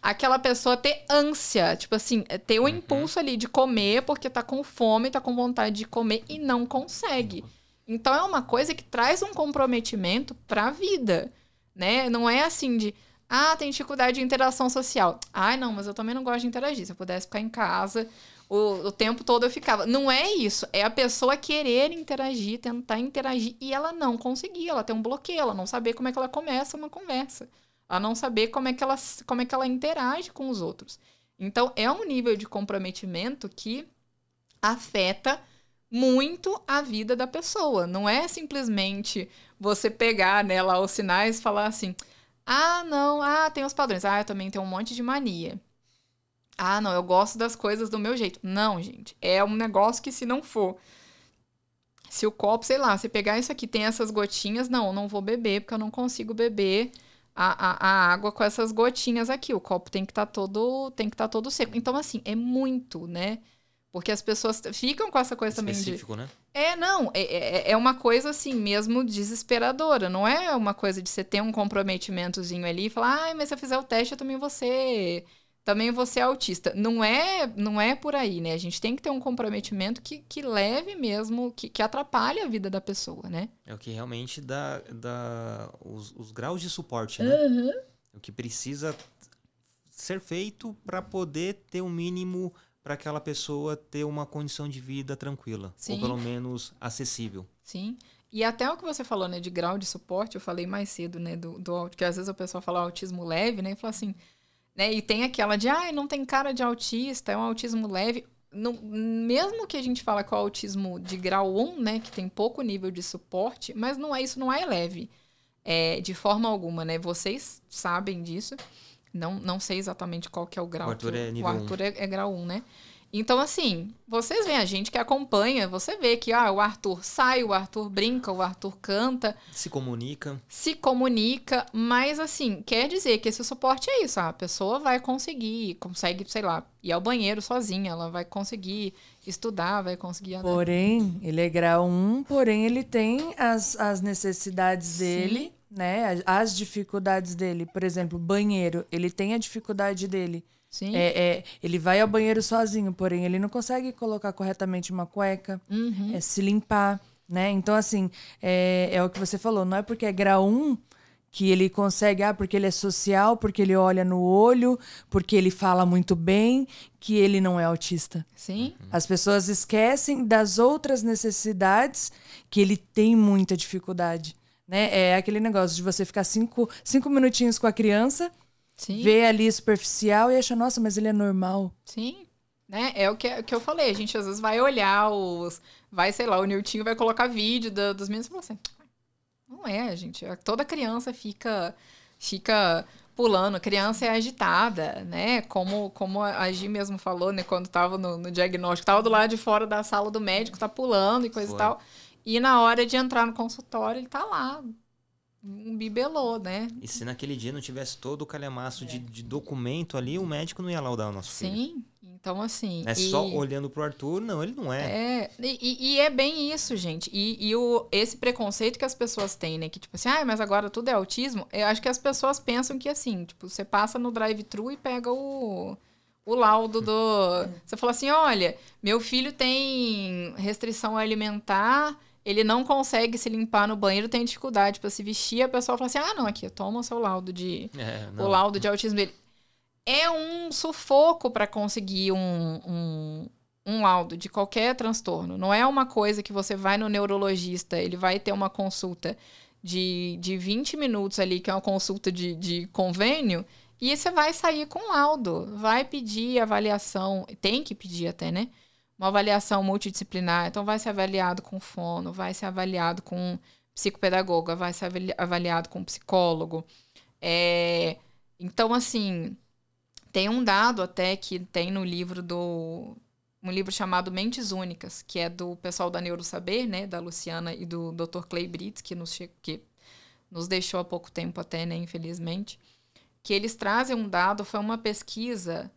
aquela pessoa ter ânsia, tipo assim, é ter o uhum. impulso ali de comer porque tá com fome, tá com vontade de comer e não consegue. Então é uma coisa que traz um comprometimento para a vida, né? Não é assim de ah, tem dificuldade de interação social. Ai, não, mas eu também não gosto de interagir. Se eu pudesse ficar em casa o, o tempo todo eu ficava. Não é isso. É a pessoa querer interagir, tentar interagir e ela não conseguir. Ela tem um bloqueio, ela não saber como é que ela começa uma conversa. Ela não saber como é que ela, como é que ela interage com os outros. Então, é um nível de comprometimento que afeta muito a vida da pessoa. Não é simplesmente você pegar nela né, os sinais e falar assim: ah, não, ah, tem os padrões. Ah, eu também tenho um monte de mania. Ah, não, eu gosto das coisas do meu jeito. Não, gente. É um negócio que se não for. Se o copo, sei lá, você pegar isso aqui, tem essas gotinhas, não, eu não vou beber, porque eu não consigo beber a, a, a água com essas gotinhas aqui. O copo tem que estar tá todo, tem que estar tá todo seco. Então, assim, é muito, né? Porque as pessoas ficam com essa coisa Específico, também de. né? É, não. É, é, é, uma coisa assim, mesmo desesperadora. Não é uma coisa de você ter um comprometimentozinho ali e falar, ai, mas se eu fizer o teste, eu também vou ser. Também vou ser autista. Não é, não é por aí, né? A gente tem que ter um comprometimento que, que leve mesmo, que, que atrapalhe a vida da pessoa, né? É o que realmente dá, dá os, os graus de suporte, né? Uhum. O que precisa ser feito para poder ter um mínimo para aquela pessoa ter uma condição de vida tranquila, Sim. ou pelo menos acessível. Sim. E até o que você falou, né, de grau de suporte, eu falei mais cedo, né, do, do que às vezes a pessoa fala autismo leve, né, e fala assim, né, e tem aquela de, ah, não tem cara de autista, é um autismo leve. no, mesmo que a gente fala com o autismo de grau 1, né, que tem pouco nível de suporte, mas não é isso não é leve. É, de forma alguma, né? Vocês sabem disso. Não, não sei exatamente qual que é o grau. O Arthur que, é nível O Arthur é, é grau 1, né? Então, assim, vocês veem a gente que acompanha, você vê que ah, o Arthur sai, o Arthur brinca, o Arthur canta. Se comunica. Se comunica, mas assim, quer dizer que esse suporte é isso. a pessoa vai conseguir, consegue, sei lá, ir ao banheiro sozinha, ela vai conseguir estudar, vai conseguir andar. Porém, ele é grau 1, porém ele tem as, as necessidades dele, né? As dificuldades dele. Por exemplo, banheiro, ele tem a dificuldade dele. Sim. É, é, ele vai ao banheiro sozinho, porém ele não consegue colocar corretamente uma cueca, Uhum. é, se limpar, né? Então, assim, é, é o que você falou, não é porque é grau 1 que ele consegue, ah, porque ele é social, porque ele olha no olho, porque ele fala muito bem, que ele não é autista. Sim. As pessoas esquecem das outras necessidades que ele tem muita dificuldade. Né? É aquele negócio de você ficar cinco, cinco minutinhos com a criança, Sim. ver ali superficial e achar, nossa, mas ele é normal. Sim. Né? É o que, o que eu falei. A gente às vezes vai olhar os. Vai, sei lá, o Niltinho vai colocar vídeo da- dos meninos e fala assim. Não é, gente. Toda criança fica. Fica pulando. Criança é agitada, né? Como, como a Gi mesmo falou, né? Quando tava no, no diagnóstico, tava do lado de fora da sala do médico, tá pulando e coisa Foi. e tal. E na hora de entrar no consultório, ele tá lá. Um bibelô, né? E se naquele dia não tivesse todo o calhamaço de, de documento ali, o médico não ia laudar o nosso filho. Sim. Então, assim. É só e- olhando pro Arthur, não, ele não é. É, e, e é bem isso, gente. E, e o, esse preconceito que as pessoas têm, né? Que tipo assim, ah, mas agora tudo é autismo. Eu acho que as pessoas pensam que assim, tipo, você passa no drive-thru e pega o, o laudo do. Você fala assim: olha, meu filho tem restrição alimentar, ele não consegue se limpar no banheiro, tem dificuldade pra se vestir. A pessoa fala assim: ah, não, aqui, toma o seu laudo de É, o laudo de autismo dele. É um sufoco para conseguir um, um, um laudo de qualquer transtorno. Não é uma coisa que você vai no neurologista, ele vai ter uma consulta de, de 20 minutos ali, que é uma consulta de, de convênio, e você vai sair com laudo. Vai pedir avaliação, tem que pedir até, né? Uma avaliação multidisciplinar. Então, vai ser avaliado com fono, vai ser avaliado com psicopedagoga, vai ser avali- avaliado com psicólogo. É, então, assim, tem um dado até que tem no livro do. Um livro chamado Mentes Únicas, que é do pessoal da Neurosaber, né? Da Luciana e do Dr. Clay Brits, que nos, que nos deixou há pouco tempo até, né? Infelizmente. Que eles trazem um dado, foi uma pesquisa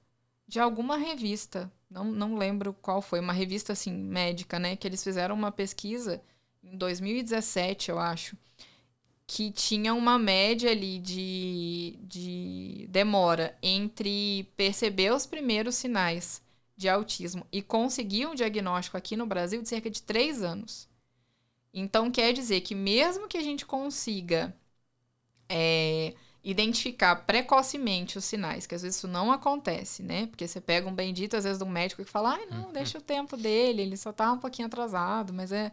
de alguma revista. Não, não lembro qual foi, uma revista assim, médica, né? Que eles fizeram uma pesquisa em 2017, eu acho que tinha uma média ali de, de demora entre perceber os primeiros sinais de autismo e conseguir um diagnóstico aqui no Brasil de cerca de três anos. Então, quer dizer que mesmo que a gente consiga é, identificar precocemente os sinais, que às vezes isso não acontece, né? Porque você pega um bendito, às vezes, de um médico que fala, ai, não, deixa o tempo dele, ele só tá um pouquinho atrasado, mas é,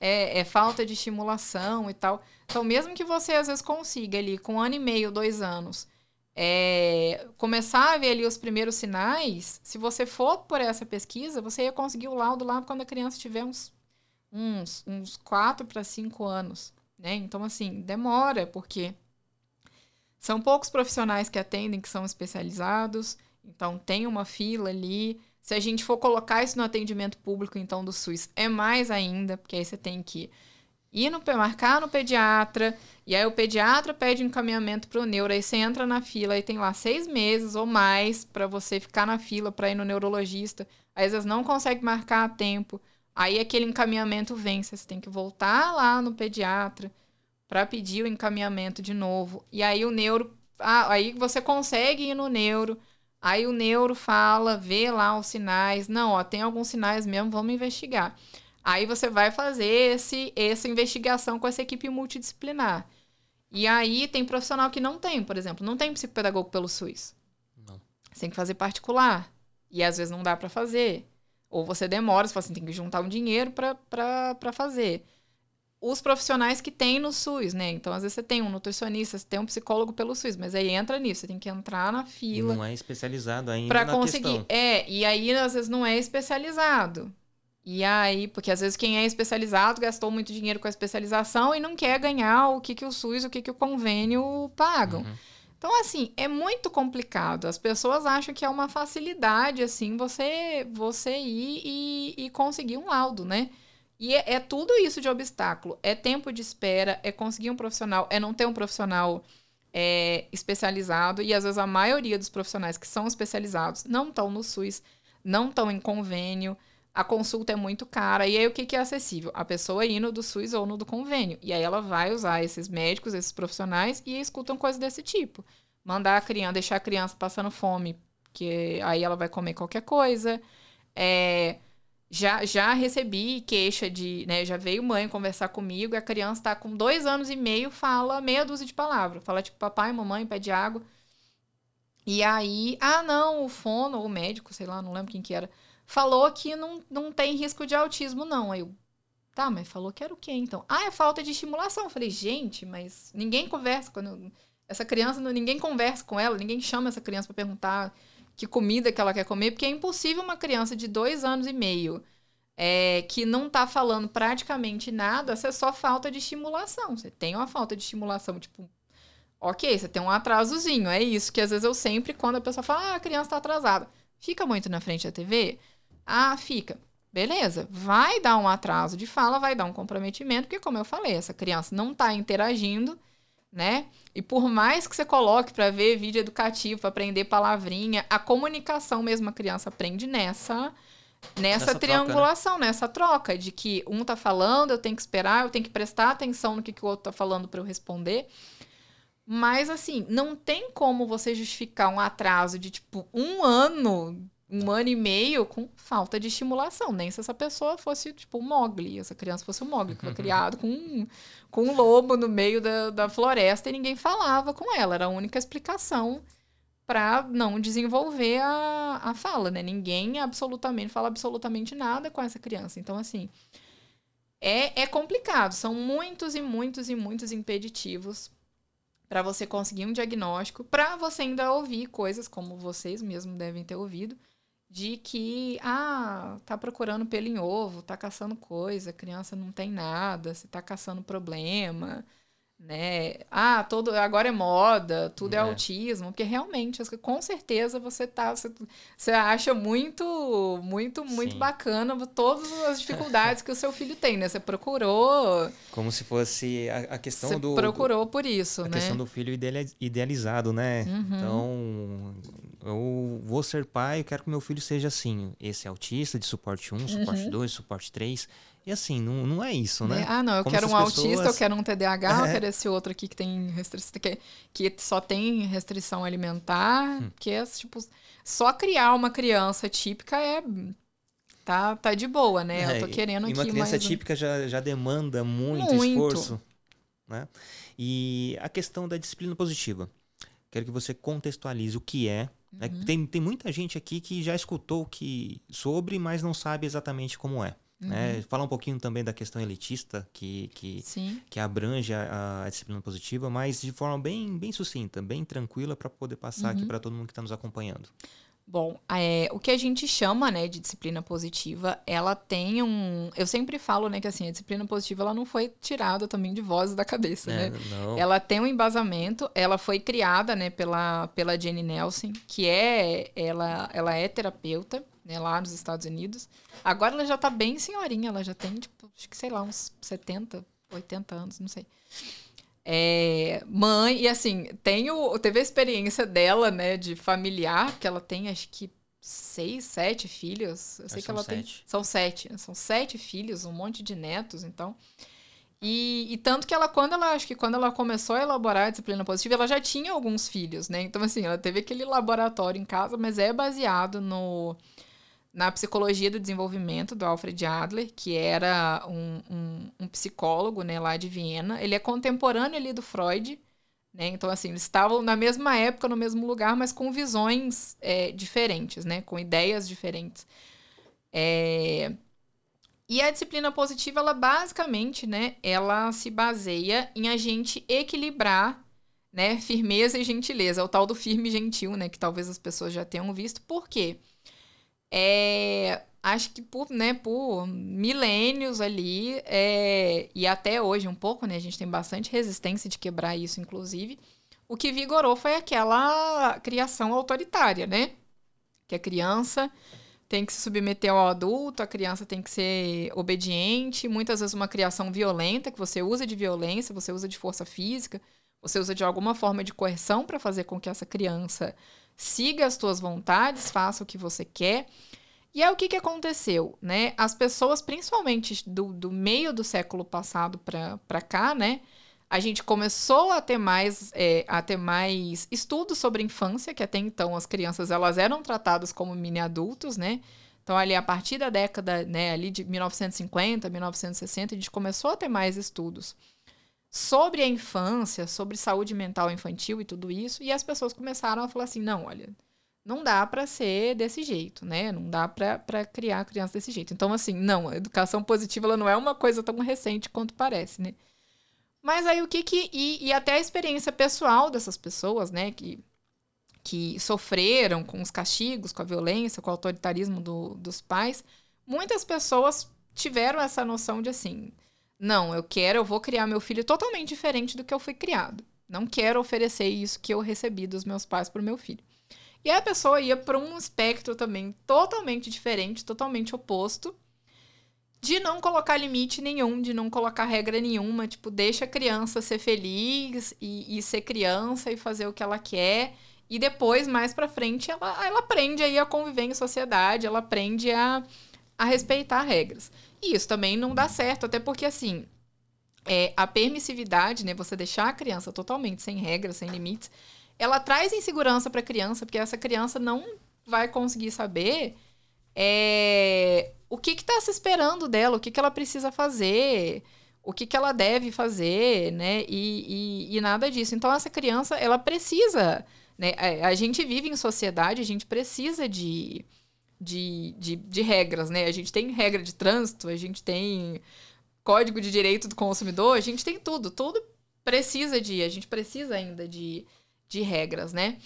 é, é falta de estimulação e tal. Então, mesmo que você às vezes consiga ali, com um ano e meio, dois anos, é, começar a ver ali os primeiros sinais, se você for por essa pesquisa, você ia conseguir o laudo lá quando a criança tiver uns, uns, uns quatro para cinco anos, né? Então, assim, demora, porque são poucos profissionais que atendem que são especializados, então tem uma fila ali. Se a gente for colocar isso no atendimento público, então, do SUS, é mais ainda, porque aí você tem que ir no marcar no pediatra, e aí o pediatra pede encaminhamento para o neuro, aí você entra na fila e tem lá seis meses ou mais para você ficar na fila para ir no neurologista. Às vezes não consegue marcar a tempo. Aí aquele encaminhamento vence, você tem que voltar lá no pediatra para pedir o encaminhamento de novo. E aí o neuro, ah, aí você consegue ir no neuro. Aí o neuro fala, vê lá os sinais. Não, ó, tem alguns sinais mesmo, vamos investigar. Aí você vai fazer esse, essa investigação com essa equipe multidisciplinar. E aí tem profissional que não tem, por exemplo, não tem psicopedagogo pelo SUS. Não. Você tem que fazer particular. E às vezes não dá para fazer. Ou você demora, você fala assim, tem que juntar um dinheiro para fazer. Os profissionais que tem no SUS, né? Então, às vezes você tem um nutricionista, você tem um psicólogo pelo SUS, mas aí entra nisso, você tem que entrar na fila. Não é especializado ainda para conseguir. questão. É, e aí às vezes não é especializado. E aí, porque às vezes quem é especializado gastou muito dinheiro com a especialização e não quer ganhar o que, que o SUS, o que, que o convênio pagam. Uhum. Então, assim, é muito complicado. As pessoas acham que é uma facilidade, assim, você, você ir e, e conseguir um laudo, né? E é, é tudo isso de obstáculo. É tempo de espera, é conseguir um profissional, é não ter um profissional é, especializado. E às vezes a maioria dos profissionais que são especializados não estão no SUS, não estão em convênio. A consulta é muito cara. E aí o que, que é acessível? A pessoa ir no do SUS ou no do convênio. E aí ela vai usar esses médicos, esses profissionais e escutam coisas desse tipo. Mandar a criança, deixar a criança passando fome, que aí ela vai comer qualquer coisa. É, já, já recebi queixa de, né, já veio mãe conversar comigo e a criança tá com dois anos e meio, fala meia dúzia de palavras. Fala tipo papai, mamãe, pede água. E aí, ah não, o fono, o médico, sei lá, não lembro quem que era, falou que não, não tem risco de autismo não. Aí eu, tá, mas falou que era o quê então? Ah, é falta de estimulação. Eu falei, gente, mas ninguém conversa quando... Essa criança, ninguém conversa com ela, ninguém chama essa criança para perguntar que comida que ela quer comer, porque é impossível uma criança de dois anos e meio é, que não tá falando praticamente nada, você só falta de estimulação. Você tem uma falta de estimulação, tipo, ok, você tem um atrasozinho. É isso que às vezes eu sempre, quando a pessoa fala, ah, a criança tá atrasada, fica muito na frente da TV? Ah, fica. Beleza, vai dar um atraso de fala, vai dar um comprometimento, porque, como eu falei, essa criança não tá interagindo né? E por mais que você coloque para ver vídeo educativo, aprender palavrinha, a comunicação mesmo a criança aprende nessa nessa, nessa triangulação, troca, né? nessa troca de que um tá falando, eu tenho que esperar, eu tenho que prestar atenção no que, que o outro tá falando para eu responder. Mas assim, não tem como você justificar um atraso de tipo um ano um ano e meio com falta de estimulação. Nem se essa pessoa fosse, tipo, o Mogli. Essa criança fosse o Mogli, que foi criado com um, com um lobo no meio da, da floresta e ninguém falava com ela. Era a única explicação para não desenvolver a, a fala, né? Ninguém absolutamente fala absolutamente nada com essa criança. Então, assim, é, é complicado. São muitos e muitos e muitos impeditivos para você conseguir um diagnóstico, para você ainda ouvir coisas como vocês mesmos devem ter ouvido, de que, ah, tá procurando pelo em ovo, tá caçando coisa, criança não tem nada, você tá caçando problema, né? Ah, todo, agora é moda, tudo é, é autismo, porque realmente, com certeza você tá, você, você acha muito, muito, muito Sim. bacana todas as dificuldades que o seu filho tem, né? Você procurou... Como se fosse a, a questão você do... procurou por isso, a né? A questão do filho idealizado, né? Uhum. Então eu vou ser pai, eu quero que meu filho seja assim. Esse é autista, de suporte 1, suporte 2, uhum. suporte 3. E assim, não, não é isso, né? É, ah, não, eu Como quero um pessoas... autista, eu quero um TDAH, é. eu quero esse outro aqui que tem restrição, que, que só tem restrição alimentar, hum. que é tipo. Só criar uma criança típica é. Tá, tá de boa, né? É, eu tô querendo e uma criança mais... típica já, já demanda muito, muito esforço. Né? E a questão da disciplina positiva. Quero que você contextualize o que é né? Uhum. Tem, tem muita gente aqui que já escutou que sobre, mas não sabe exatamente como é. Uhum. Né? Falar um pouquinho também da questão elitista, que, que, que abrange a, a, disciplina positiva, mas de forma bem, bem sucinta, bem tranquila, para poder passar uhum. aqui para todo mundo que está nos acompanhando. Bom, é, o que a gente chama, né, de disciplina positiva, ela tem um... Eu sempre falo, né, que assim, a disciplina positiva, ela não foi tirada também de vozes da cabeça, é, né? Não. Ela tem um embasamento, ela foi criada, né, pela, pela Jenny Nelson, que é... Ela, ela é terapeuta, né, lá nos Estados Unidos. Agora ela já tá bem senhorinha, ela já tem, tipo, acho que, sei lá, uns 70, 80 anos, não sei. É, mãe, e assim, tenho, teve a experiência dela, né, de familiar, que ela tem acho que seis, sete filhos. Eu sei que ela sete. tem. São sete. São sete filhos, um monte de netos, então. E, e, tanto que ela, quando ela, acho que quando ela começou a elaborar a disciplina positiva, ela já tinha alguns filhos, né? Então, assim, ela teve aquele laboratório em casa, mas é baseado no, na psicologia do desenvolvimento do Alfred Adler, que era um, um, um, psicólogo né, lá de Viena. Ele é contemporâneo ali do Freud. Né? Então, assim, eles estavam na mesma época, no mesmo lugar, mas com visões é, diferentes, né? com ideias diferentes. É... E a disciplina positiva, ela basicamente, né, ela se baseia em a gente equilibrar, né, firmeza e gentileza, o tal do firme e gentil, né, que talvez as pessoas já tenham visto. Por quê? É, acho que por, né, por milênios ali, é, e até hoje um pouco, né, a gente tem bastante resistência de quebrar isso, inclusive, o que vigorou foi aquela criação autoritária, né? Que a criança tem que se submeter ao adulto, a criança tem que ser obediente, muitas vezes uma criação violenta, que você usa de violência, você usa de força física, você usa de alguma forma de coerção para fazer com que essa criança siga as suas vontades, faça o que você quer. E é o que, que aconteceu, né? As pessoas, principalmente do, do meio do século passado para cá, né? A gente começou a ter mais é, a ter mais estudos sobre infância, que até então as crianças elas eram tratadas como mini adultos, né? Então ali a partir da década, né, ali de 1950, 1960, a gente começou a ter mais estudos sobre a infância, sobre saúde mental infantil e tudo isso, e as pessoas começaram a falar assim, não, olha, não dá para ser desse jeito, né? Não dá para criar criança desse jeito. Então, assim, não, a educação positiva ela não é uma coisa tão recente quanto parece, né? Mas aí o que que. E, e até a experiência pessoal dessas pessoas, né? Que, que sofreram com os castigos, com a violência, com o autoritarismo do, dos pais. Muitas pessoas tiveram essa noção de assim. Não, eu quero, eu vou criar meu filho totalmente diferente do que eu fui criado. Não quero oferecer isso que eu recebi dos meus pais para o meu filho. E a pessoa ia para um espectro também totalmente diferente, totalmente oposto, de não colocar limite nenhum, de não colocar regra nenhuma. Tipo, deixa a criança ser feliz e, e ser criança e fazer o que ela quer. E depois, mais pra frente, ela, ela aprende aí a conviver em sociedade, ela aprende a, a respeitar regras. E isso também não dá certo, até porque, assim, é, a permissividade, né, você deixar a criança totalmente sem regras, sem limites, ela traz insegurança para a criança, porque essa criança não vai conseguir saber é, o que está se esperando dela, o que, que ela precisa fazer, o que, que ela deve fazer, né? E, e, e nada disso. Então, essa criança, ela precisa. Né? É, a gente vive em sociedade, a gente precisa de, de, de, de regras, né? A gente tem regra de trânsito, a gente tem código de direito do consumidor, a gente tem tudo, tudo precisa de, a gente precisa ainda de, de regras, né?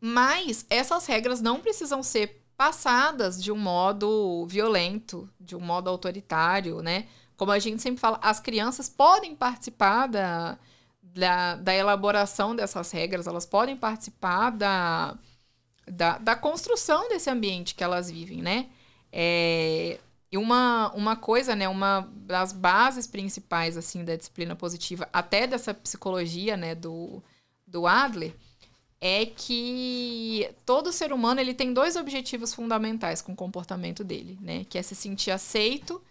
Mas essas regras não precisam ser passadas de um modo violento, de um modo autoritário, né? Como a gente sempre fala, as crianças podem participar da, da, da elaboração dessas regras, elas podem participar da, da, da construção desse ambiente que elas vivem, né? É, e uma, uma coisa, né, uma das bases principais, assim, da disciplina positiva, até dessa psicologia, né, do, do Adler é que todo ser humano ele tem dois objetivos fundamentais com o comportamento dele, né? Que é se sentir aceito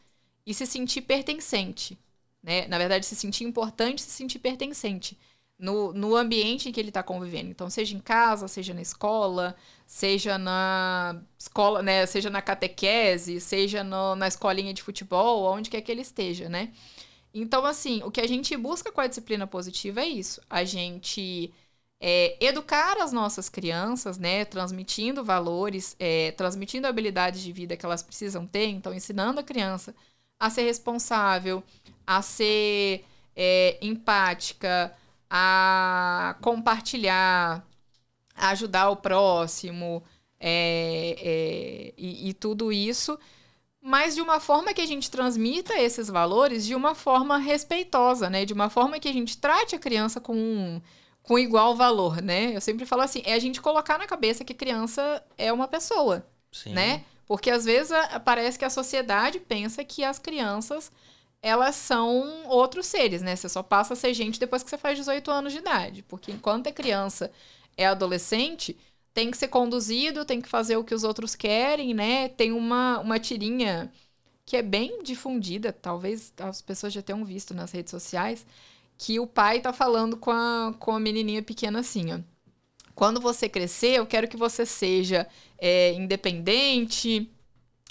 e se sentir pertencente, né? Na verdade, se sentir importante, se sentir pertencente no, no ambiente em que ele está convivendo. Então, seja em casa, seja na escola, seja na escola, né? Seja na catequese, seja no, na escolinha de futebol, onde quer que ele esteja, né? Então, assim, o que a gente busca com a disciplina positiva é isso. A gente é, educar as nossas crianças, né? Transmitindo valores, é, transmitindo habilidades de vida que elas precisam ter. Então, ensinando a criança a ser responsável, a ser é, empática, a compartilhar, a ajudar o próximo é, é, e, e tudo isso mas de uma forma que a gente transmita esses valores de uma forma respeitosa, né? De uma forma que a gente trate a criança com, com igual valor, né? Eu sempre falo assim, é a gente colocar na cabeça que criança é uma pessoa, Sim. né? Porque às vezes parece que a sociedade pensa que as crianças elas são outros seres, né? Você só passa a ser gente depois que você faz 18 anos de idade. Porque enquanto é criança, é adolescente, tem que ser conduzido, tem que fazer o que os outros querem, né? Tem uma, uma tirinha que é bem difundida, talvez as pessoas já tenham visto nas redes sociais, que o pai tá falando com a, com a menininha pequena assim, ó. Quando você crescer, eu quero que você seja é, independente,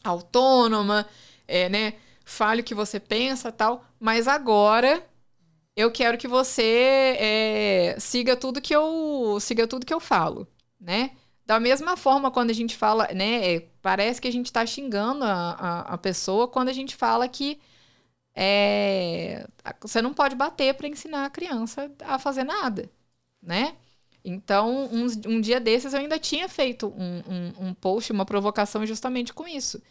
autônoma, é, né? Fale o que você pensa tal, mas agora eu quero que você é, siga tudo que eu siga tudo que eu falo né? Da mesma forma, quando a gente fala, né? é, Parece que a gente está xingando a, a, a pessoa quando a gente fala que é, você não pode bater para ensinar a criança a fazer nada, né? Então, um, um dia desses eu ainda tinha feito um, um, um post, uma provocação justamente com isso.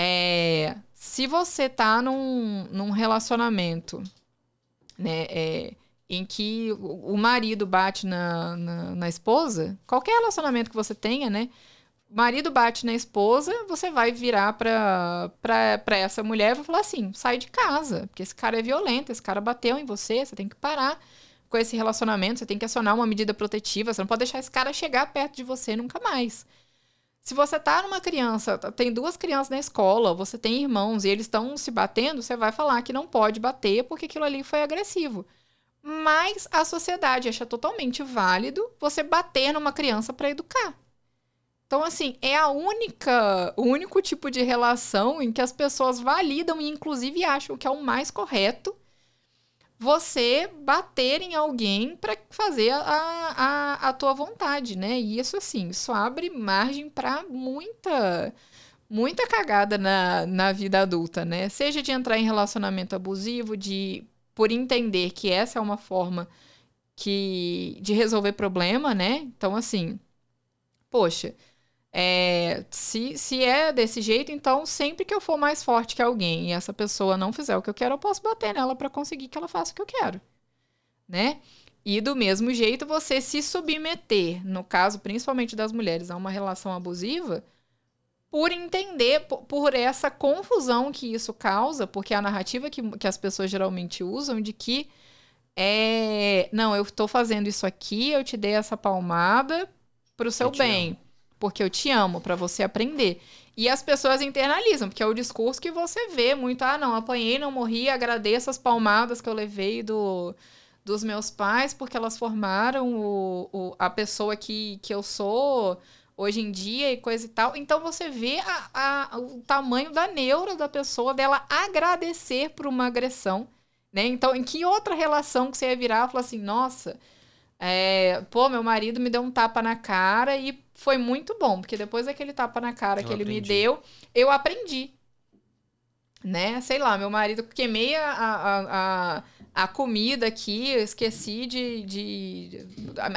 É, se você tá num, num relacionamento, né, é, em que o marido bate na, na, na esposa, qualquer relacionamento que você tenha, né? Marido bate na esposa, você vai virar pra, pra, pra essa mulher e vai falar assim: sai de casa, porque esse cara é violento, esse cara bateu em você, você tem que parar com esse relacionamento, você tem que acionar uma medida protetiva, você não pode deixar esse cara chegar perto de você nunca mais. Se você tá numa criança, tem duas crianças na escola, você tem irmãos e eles estão se batendo, você vai falar que não pode bater porque aquilo ali foi agressivo. Mas a sociedade acha totalmente válido você bater numa criança para educar. Então, assim, é a única, o único tipo de relação em que as pessoas validam e, inclusive, acham que é o mais correto você bater em alguém para fazer a, a, a tua vontade, né? E isso, assim, isso abre margem para muita, muita cagada na, na vida adulta, né? Seja de entrar em relacionamento abusivo, de por entender que essa é uma forma que de resolver problema, né? Então, assim, poxa, é, se, se é desse jeito, então sempre que eu for mais forte que alguém e essa pessoa não fizer o que eu quero, eu posso bater nela para conseguir que ela faça o que eu quero, né? E do mesmo jeito, você se submeter, no caso principalmente das mulheres, a uma relação abusiva, por entender, por, por essa confusão que isso causa, porque a narrativa que, que as pessoas geralmente usam de que é, não, eu tô fazendo isso aqui, eu te dei essa palmada pro seu Eu te bem porque eu te amo, pra você aprender. E as pessoas internalizam, porque é o discurso que você vê muito. Ah, não, apanhei, não morri, agradeço as palmadas que eu levei do, dos meus pais, porque elas formaram o, o, a pessoa que, que eu sou hoje em dia e coisa e tal. Então você vê a, a, o tamanho da neura da pessoa, dela agradecer por uma agressão. Né? Então, em que outra relação que você ia virar e falar assim, nossa, é, pô, meu marido me deu um tapa na cara e foi muito bom, porque depois daquele tapa na cara Eu que ele me aprendi. deu, eu aprendi. Né? Sei lá, meu marido queimei a, a, a, a comida aqui, esqueci de, de.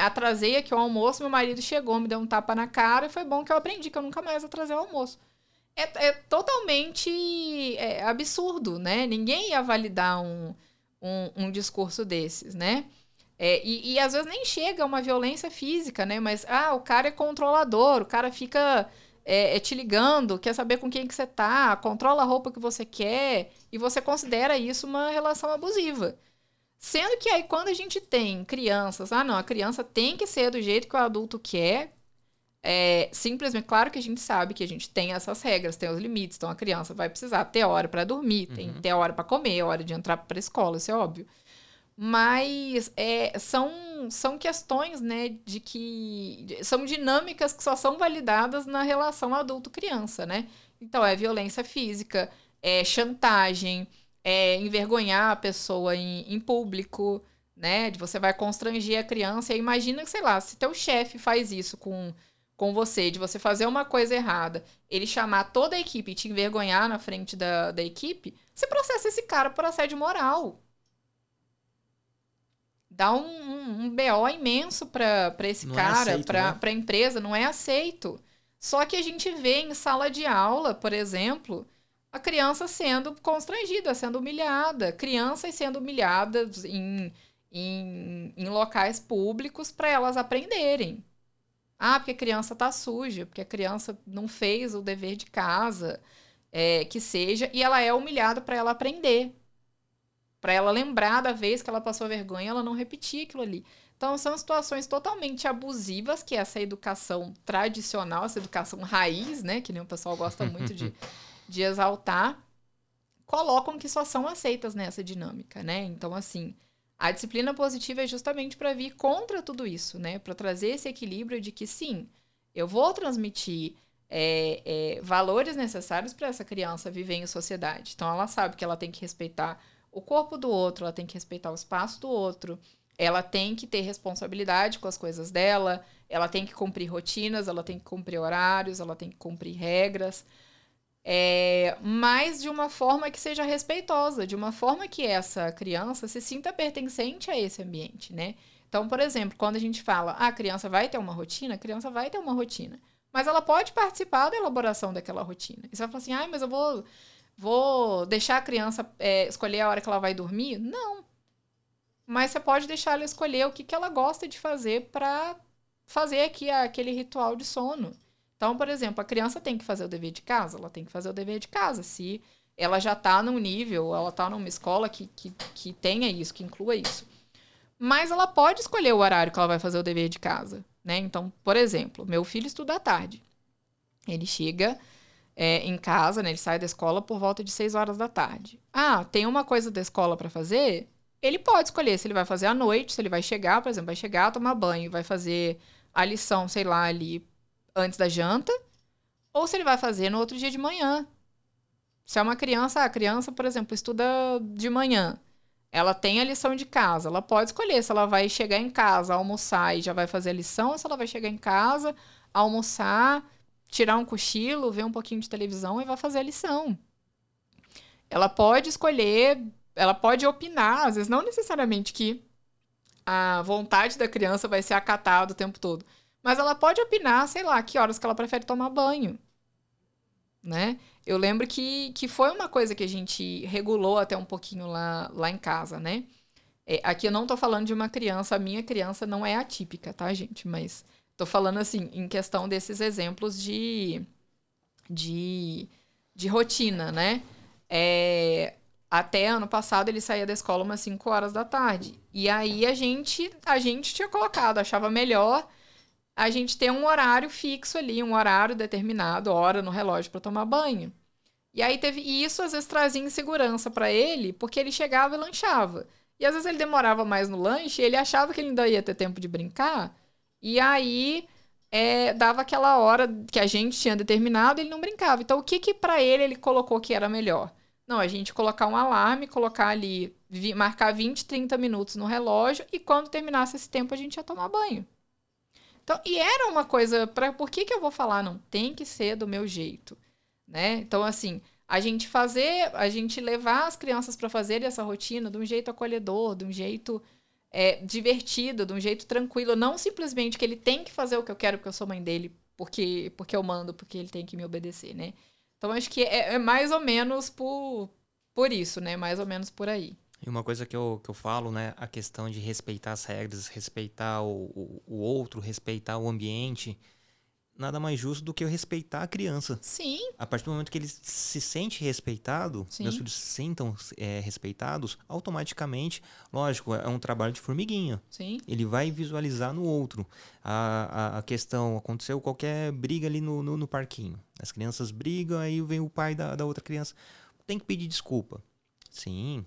Atrasei aqui o almoço, meu marido chegou, me deu um tapa na cara e foi bom que eu aprendi que eu nunca mais atrasei o almoço. É, é totalmente é, absurdo, né? Ninguém ia validar um, um, um discurso desses, né? É, e, e às vezes nem chega a uma violência física, né? Mas, ah, o cara é controlador, o cara fica é, é, te ligando, quer saber com quem que você tá, controla a roupa que você quer, e você considera isso uma relação abusiva. Sendo que aí, quando a gente tem crianças, ah, não, a criança tem que ser do jeito que o adulto quer, é, simplesmente, claro que a gente sabe que a gente tem essas regras, tem os limites, então a criança vai precisar ter hora para dormir, tem Uhum. ter hora para comer, hora de entrar para escola, isso é óbvio. Mas é, são, são questões, né, de que. São dinâmicas que só são validadas na relação adulto-criança, né? Então, é violência física, é chantagem, é envergonhar a pessoa em, em público, né? De você vai constranger a criança. E imagina que, sei lá, se teu chefe faz isso com, com você, de você fazer uma coisa errada, ele chamar toda a equipe e te envergonhar na frente da, da equipe, você processa esse cara por assédio moral dá um, um, um BO imenso para esse Não é cara, aceito, para né? a empresa, não é aceito. Só que a gente vê em sala de aula, por exemplo, a criança sendo constrangida, sendo humilhada, crianças sendo humilhadas em, em, em locais públicos para elas aprenderem. Ah, porque a criança tá suja, porque a criança não fez o dever de casa, é, que seja, e ela é humilhada para ela aprender para ela lembrar da vez que ela passou vergonha, ela não repetir aquilo ali. Então são situações totalmente abusivas que essa educação tradicional, essa educação raiz, né, que nem o pessoal gosta muito de, de exaltar, colocam que só são aceitas nessa dinâmica, né? Então assim, a disciplina positiva é justamente para vir contra tudo isso, né? Para trazer esse equilíbrio de que sim, eu vou transmitir é, é, valores necessários para essa criança viver em sociedade. Então ela sabe que ela tem que respeitar o corpo do outro, ela tem que respeitar o espaço do outro, ela tem que ter responsabilidade com as coisas dela, ela tem que cumprir rotinas, ela tem que cumprir horários, ela tem que cumprir regras. É, mas de uma forma que seja respeitosa, de uma forma que essa criança se sinta pertencente a esse ambiente, né? Então, por exemplo, quando a gente fala, ah, a criança vai ter uma rotina, a criança vai ter uma rotina. Mas ela pode participar da elaboração daquela rotina. E você vai falar assim, ah, mas eu vou, vou deixar a criança é, escolher a hora que ela vai dormir? Não. Mas você pode deixar ela escolher o que, que ela gosta de fazer para fazer aqui aquele ritual de sono. Então, por exemplo, a criança tem que fazer o dever de casa, ela tem que fazer o dever de casa. Se ela já está num nível, ela está numa escola que, que, que tenha isso, que inclua isso. Mas ela pode escolher o horário que ela vai fazer o dever de casa. Né? Então, por exemplo, meu filho estuda à tarde. Ele chega é, em casa, né? ele sai da escola por volta de 6 horas da tarde. Ah, tem uma coisa da escola para fazer? Ele pode escolher se ele vai fazer à noite, se ele vai chegar, por exemplo, vai chegar, tomar banho, vai fazer a lição, sei lá, ali antes da janta, ou se ele vai fazer no outro dia de manhã. Se é uma criança, a criança, por exemplo, estuda de manhã. Ela tem a lição de casa. Ela pode escolher se ela vai chegar em casa, almoçar e já vai fazer a lição, ou se ela vai chegar em casa, almoçar, tirar um cochilo, ver um pouquinho de televisão e vai fazer a lição. Ela pode escolher, ela pode opinar, às vezes não necessariamente que a vontade da criança vai ser acatada o tempo todo. Mas ela pode opinar, sei lá, que horas que ela prefere tomar banho. Né? Eu lembro que, que foi uma coisa que a gente regulou até um pouquinho lá, lá em casa, né? É, aqui eu não tô falando de uma criança, a minha criança não é atípica, tá, gente? Mas tô falando assim, em questão desses exemplos de, de, de rotina, né? É, até ano passado ele saía da escola umas 5 horas da tarde. E aí a gente, a gente tinha colocado, achava melhor a gente ter um horário fixo ali, um horário determinado, hora no relógio para tomar banho. E aí teve e isso às vezes trazia insegurança para ele, porque ele chegava e lanchava. E às vezes ele demorava mais no lanche, ele achava que ele ainda ia ter tempo de brincar, e aí é, dava aquela hora que a gente tinha determinado, ele não brincava. Então o que que para ele ele colocou que era melhor? Não, a gente colocar um alarme, colocar ali, marcar 20, 30 minutos no relógio e quando terminasse esse tempo a gente ia tomar banho. Então, e era uma coisa para por que que eu vou falar não tem que ser do meu jeito, né? Então assim, a gente fazer, a gente levar as crianças para fazer essa rotina de um jeito acolhedor, de um jeito é, divertido, de um jeito tranquilo, não simplesmente que ele tem que fazer o que eu quero porque eu sou mãe dele, porque porque eu mando, porque ele tem que me obedecer, né? Então acho que é, é mais ou menos por por isso, né? Mais ou menos por aí. E uma coisa que eu, que eu falo, né, a questão de respeitar as regras, respeitar o, o, o outro, respeitar o ambiente, nada mais justo do que eu respeitar a criança. Sim. A partir do momento que ele se sente respeitado, Sim. meus filhos se sentam é, respeitados, automaticamente, lógico, é um trabalho de formiguinha. Sim. Ele vai visualizar no outro. A, a, a questão, aconteceu qualquer briga ali no, no, no, parquinho. As crianças brigam, aí vem o pai da, da outra criança. Tem que pedir desculpa. Sim,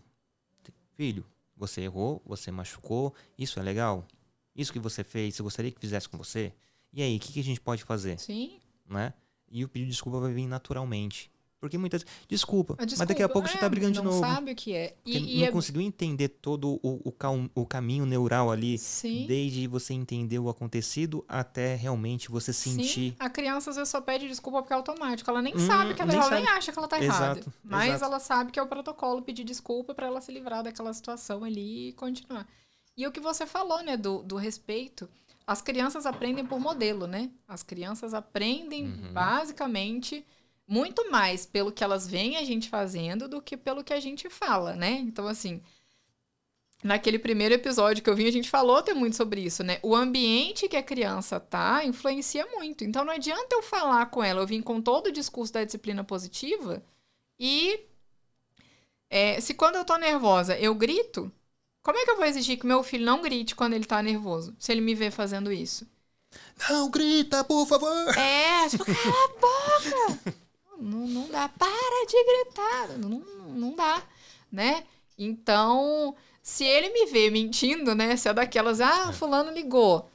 Filho, você errou, você machucou, isso é legal? Isso que você fez, você gostaria que fizesse com você? E aí, o que, que, a gente pode fazer? Sim. Né? E o pedido de desculpa vai vir naturalmente. Porque muitas desculpa, desculpa, mas daqui a pouco é, você tá brigando de novo. Não sabe o que é. E, e não é... conseguiu entender todo o, o, o, caminho neural ali. Sim. Desde você entender o acontecido até realmente você sentir. Sim. A criança às vezes só pede desculpa porque é automático. Ela nem hum, sabe que ela, nem, ela nem acha que ela tá errada. Mas exato. ela sabe que é o protocolo pedir desculpa para ela se livrar daquela situação ali e continuar. E o que você falou, né, do, do respeito. As crianças aprendem por modelo, né? As crianças aprendem uhum. basicamente muito mais pelo que elas veem a gente fazendo do que pelo que a gente fala, né? Então, assim, naquele primeiro episódio que eu vim, a gente falou até muito sobre isso, né? O ambiente que a criança tá influencia muito. Então, não adianta eu falar com ela, eu vim com todo o discurso da disciplina positiva e é, se quando eu tô nervosa eu grito, como é que eu vou exigir que meu filho não grite quando ele tá nervoso, se ele me vê fazendo isso? Não grita, por favor! É, tipo, cala a boca! Não, não dá. Para de gritar. Não, não dá, né? Então, se ele me vê mentindo, né? Se é daquelas, ah, é. fulano ligou.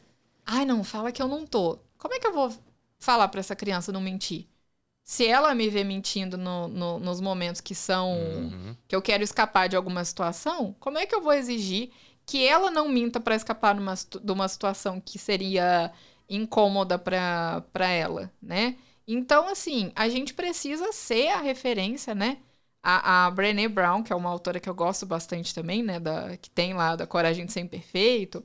Ai, não, fala que eu não tô. Como é que eu vou falar para essa criança não mentir? Se ela me vê mentindo no, no, nos momentos que são. Uhum. que eu quero escapar de alguma situação, como é que eu vou exigir que ela não minta para escapar numa, de uma situação que seria incômoda para ela, né? Então, assim, a gente precisa ser a referência, né? A, a Brené Brown, que é uma autora que eu gosto bastante também, né? Da, que tem lá da Coragem de Ser Imperfeito,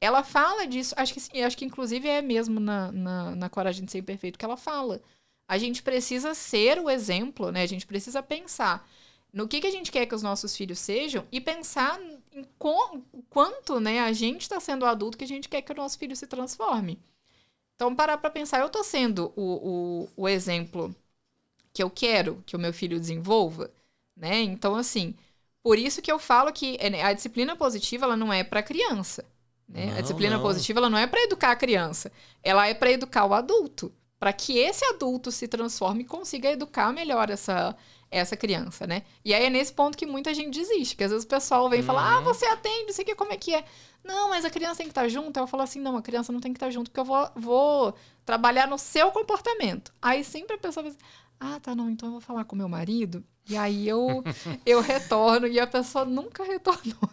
ela fala disso, acho que sim, acho que inclusive é mesmo na, na, na Coragem de Ser Imperfeito que ela fala. A gente precisa ser o exemplo, né? A gente precisa pensar no que, que a gente quer que os nossos filhos sejam e pensar em quanto né, a gente está sendo adulto que a gente quer que o nosso filho se transforme. Então, parar para pensar, eu estou sendo o, o, o exemplo que eu quero que o meu filho desenvolva, né? Então, assim, por isso que eu falo que é, né, a disciplina positiva ela não é para criança. Né? Não, a disciplina não. positiva ela não é para educar a criança, ela é para educar o adulto, para que esse adulto se transforme e consiga educar melhor essa essa criança, né? E aí é nesse ponto que muita gente desiste, que às vezes o pessoal vem uhum. falar, ah, você atende, não sei que, como é que é. Não, mas a criança tem que estar junto. Aí eu falo assim, não, a criança não tem que estar junto, porque eu vou, vou trabalhar no seu comportamento. Aí sempre a pessoa diz, ah, tá, não, então eu vou falar com meu marido. E aí eu, eu retorno e a pessoa nunca retornou.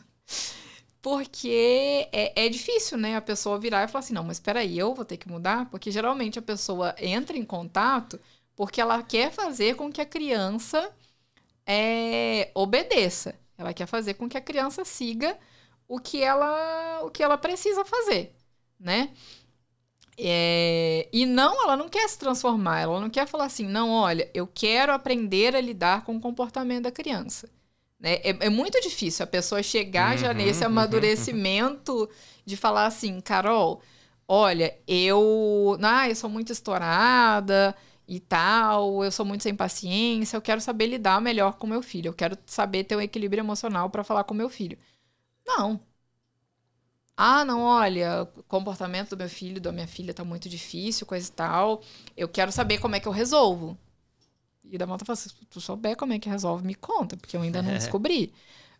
Porque é, é difícil, né? A pessoa virar e falar assim, não, mas espera aí, eu vou ter que mudar? Porque geralmente a pessoa entra em contato porque ela quer fazer com que a criança é, obedeça. Ela quer fazer com que a criança siga o que ela, o que ela precisa fazer, né? É, e não, ela não quer se transformar, ela não quer falar assim, não, olha, eu quero aprender a lidar com o comportamento da criança. Né? É, é muito difícil a pessoa chegar uhum, já nesse uhum. amadurecimento de falar assim, Carol, olha, eu, ah, eu sou muito estourada e tal, eu sou muito sem paciência, eu quero saber lidar melhor com meu filho, eu quero saber ter um equilíbrio emocional para falar com meu filho. Não. Ah, não, olha, o comportamento do meu filho, da minha filha tá muito difícil, coisa e tal. Eu quero saber como é que eu resolvo. E da Malta fala, se tu souber como é que resolve, me conta, porque eu ainda não descobri.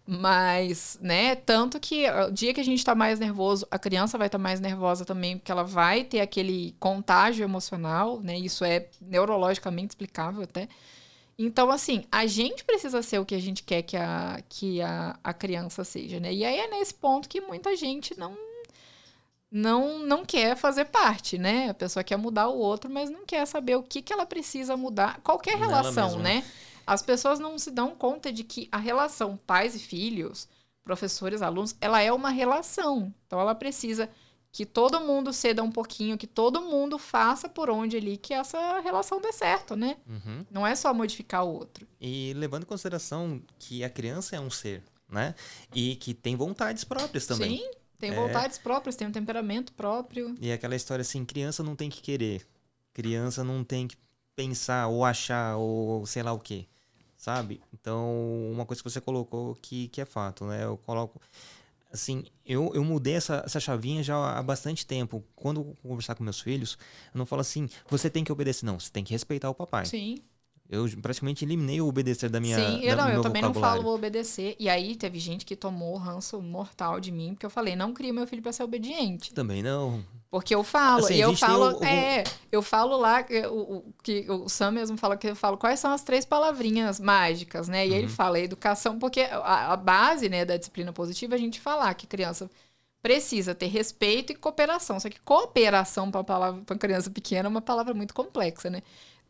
Mas, né, tanto que o dia que a gente tá mais nervoso, a criança vai estar tá mais nervosa também, porque ela vai ter aquele contágio emocional, né? Isso é neurologicamente explicável até. Então, assim, a gente precisa ser o que a gente quer que a, que a, a criança seja, né? E aí é nesse ponto que muita gente não, não, não quer fazer parte, né? A pessoa quer mudar o outro, mas não quer saber o que, que ela precisa mudar. Qualquer relação, né? As pessoas não se dão conta de que a relação pais e filhos, professores, alunos, ela é uma relação. Então, ela precisa que todo mundo ceda um pouquinho, que todo mundo faça por onde ali que essa relação dê certo, né? Uhum. Não é só modificar o outro. E levando em consideração que a criança é um ser, né? E que tem vontades próprias também. Sim, tem é... vontades próprias, tem um temperamento próprio. E aquela história assim, criança não tem que querer. Criança não tem que pensar ou achar ou sei lá o quê, sabe? Então, uma coisa que você colocou que, que é fato, né? Eu coloco assim, eu, eu mudei essa, essa chavinha já há bastante tempo. Quando eu conversar com meus filhos, eu não falo assim, você tem que obedecer. Não, você tem que respeitar o papai. Sim. Eu praticamente eliminei o obedecer da minha. Sim, eu, não, eu também não falo obedecer. E aí teve gente que tomou ranço mortal de mim, porque eu falei, não cria meu filho para ser obediente. Também não. Porque eu falo, assim, e eu falo, o, é, eu falo lá, o, o, que o Sam mesmo fala que eu falo quais são as três palavrinhas mágicas, né? E uhum. ele fala educação, porque a, a, base, né, da disciplina positiva é a gente falar que criança precisa ter respeito e cooperação. Só que cooperação para palavra para criança pequena é uma palavra muito complexa, né?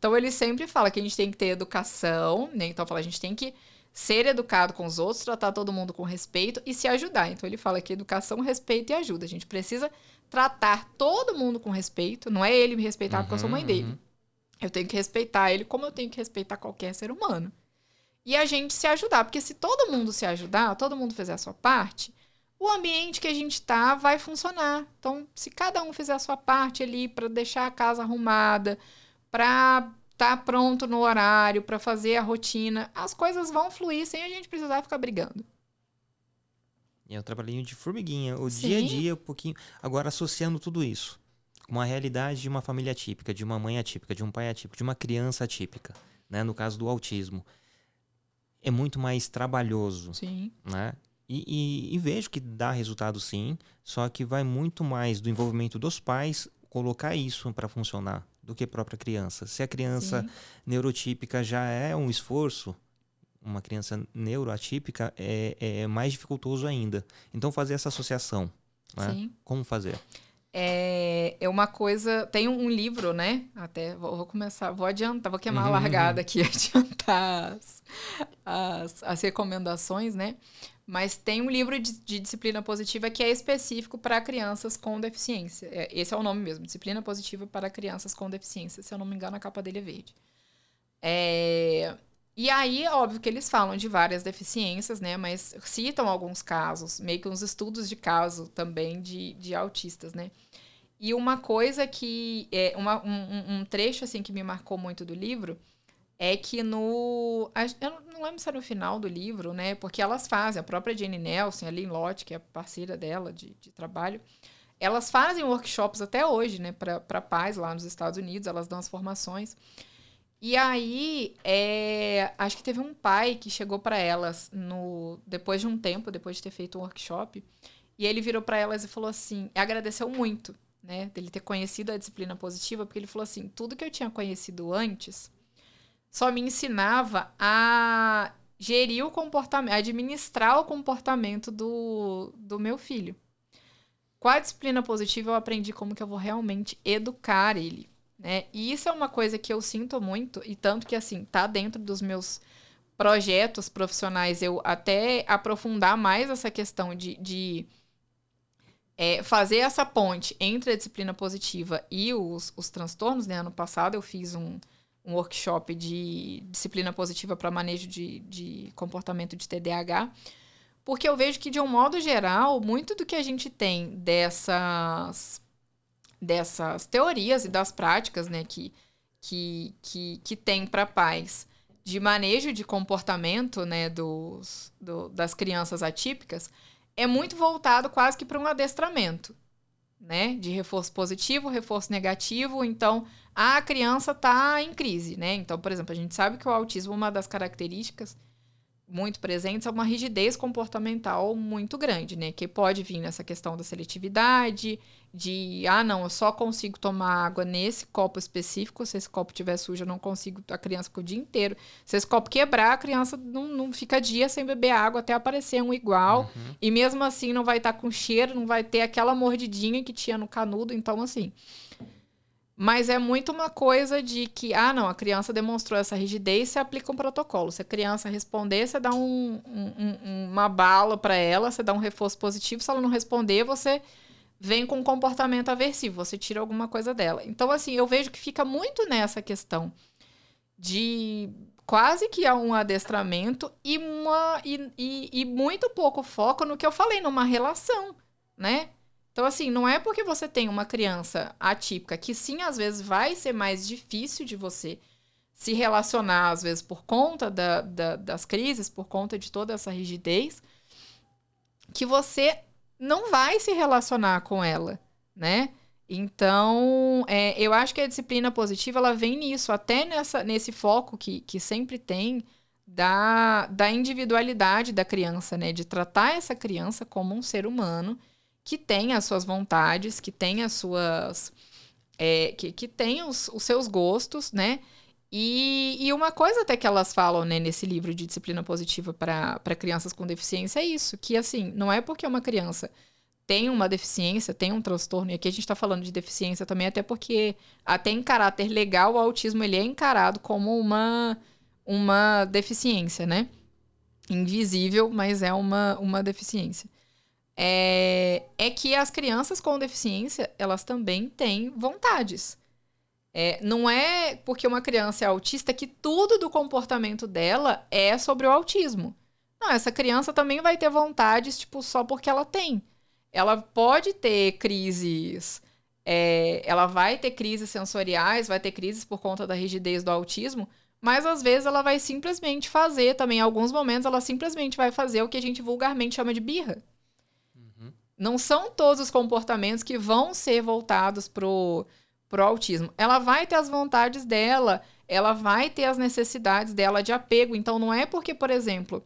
Então ele sempre fala que a gente tem que ter educação, né? Então fala a gente tem que ser educado com os outros, tratar todo mundo com respeito e se ajudar. Então ele fala que educação, respeito e ajuda. A gente precisa tratar todo mundo com respeito. Não é ele me respeitar uhum, porque eu sou mãe dele. Uhum. Eu tenho que respeitar ele como eu tenho que respeitar qualquer ser humano. E a gente se ajudar, porque se todo mundo se ajudar, todo mundo fizer a sua parte, o ambiente que a gente tá vai funcionar. Então, se cada um fizer a sua parte ali para deixar a casa arrumada, para estar tá pronto no horário, para fazer a rotina, as coisas vão fluir sem a gente precisar ficar brigando. É um trabalhinho de formiguinha, o Sim. dia a dia, um pouquinho. Agora, associando tudo isso com a realidade de uma família atípica, de uma mãe atípica, de um pai atípico, de uma criança atípica, né? No caso do autismo, é muito mais trabalhoso, sim. né? E, e, e, vejo que dá resultado sim, só que vai muito mais do envolvimento dos pais colocar isso para funcionar do que a própria criança. Se a criança sim. neurotípica já é um esforço, uma criança neuroatípica é, é mais dificultoso ainda. Então, fazer essa associação. Né? Como fazer? é, é uma coisa. Tem um livro, né? Até vou, vou começar, vou adiantar, vou queimar uhum. a largada aqui, adiantar as, as, as, recomendações, né? Mas tem um livro de, de disciplina positiva que é específico para crianças com deficiência. É, esse é o nome mesmo, Disciplina Positiva para Crianças com Deficiência. Se eu não me engano, a capa dele é verde. É, e aí, óbvio que eles falam de várias deficiências, né? Mas citam alguns casos, meio que uns estudos de caso também de, de autistas, né? E uma coisa que. É, uma, um, um trecho, assim, que me marcou muito do livro é que no. Eu não lembro se é no final do livro, né? Porque elas fazem, a própria Jane Nelson, a Lynn Lott, que é parceira dela de, de trabalho, elas fazem workshops até hoje, né? Para pais lá nos Estados Unidos, elas dão as formações. E aí, é, acho que teve um pai que chegou para elas no depois de um tempo, depois de ter feito um workshop, e ele virou para elas e falou assim, agradeceu muito, né, dele ter conhecido a disciplina positiva, porque ele falou assim, tudo que eu tinha conhecido antes só me ensinava a gerir o comportamento, administrar o comportamento do, do meu filho. Com a disciplina positiva, eu aprendi como que eu vou realmente educar ele. Né? E isso é uma coisa que eu sinto muito, e tanto que, assim, tá dentro dos meus projetos profissionais eu até aprofundar mais essa questão de, de é, fazer essa ponte entre a disciplina positiva e os, os transtornos. Né? Ano passado eu fiz um, um workshop de disciplina positiva para manejo de, de comportamento de TDAH, porque eu vejo que, de um modo geral, muito do que a gente tem dessas dessas teorias e das práticas né, que, que, que, que tem para pais de manejo de comportamento né, dos, do, das crianças atípicas é muito voltado quase que para um adestramento, né? De reforço positivo, reforço negativo. Então, a criança está em crise, né? Então, por exemplo, a gente sabe que o autismo, uma das características muito presentes é uma rigidez comportamental muito grande, né? Que pode vir nessa questão da seletividade, de ah, não, eu só consigo tomar água nesse copo específico, se esse copo estiver sujo, eu não consigo, a criança fica o dia inteiro. Se esse copo quebrar, a criança não, não fica dia sem beber água até aparecer um igual. Uhum. E mesmo assim não vai estar tá com cheiro, não vai ter aquela mordidinha que tinha no canudo. Então, assim, mas é muito uma coisa de que, ah, não, a criança demonstrou essa rigidez, você aplica um protocolo. Se a criança responder, você dá um, um, uma bala para ela, você dá um reforço positivo. Se ela não responder, você vem com um comportamento aversivo, você tira alguma coisa dela. Então, assim, eu vejo que fica muito nessa questão de quase que há um adestramento e, uma, e, e, e muito pouco foco no que eu falei, numa relação, né? Então, assim, não é porque você tem uma criança atípica que sim, às vezes vai ser mais difícil de você se relacionar, às vezes, por conta da, da, das crises, por conta de toda essa rigidez, que você não vai se relacionar com ela, né? Então, é, eu acho que a disciplina positiva ela vem nisso, até nessa, nesse foco que, que sempre tem da, da individualidade da criança, né? De tratar essa criança como um ser humano que tem as suas vontades, que tem as suas. É, que, que tem os, os seus gostos, né? E, e, uma coisa até que elas falam né, nesse livro de disciplina positiva para crianças com deficiência é isso: que assim, não é porque uma criança tem uma deficiência, tem um transtorno, e aqui a gente está falando de deficiência também, até porque, até em caráter legal, o autismo ele é encarado como uma, uma deficiência, né? Invisível, mas é uma, uma deficiência é, é que as crianças com deficiência, elas também têm vontades. É, não é porque uma criança é autista que tudo do comportamento dela é sobre o autismo. Não, essa criança também vai ter vontades, tipo, só porque ela tem. Ela pode ter crises. É, ela vai ter crises sensoriais, vai ter crises por conta da rigidez do autismo, mas às vezes ela vai simplesmente fazer também, em alguns momentos, ela simplesmente vai fazer o que a gente vulgarmente chama de birra. Não são todos os comportamentos que vão ser voltados pro, pro autismo. Ela vai ter as vontades dela, ela vai ter as necessidades dela de apego. Então, não é porque, por exemplo,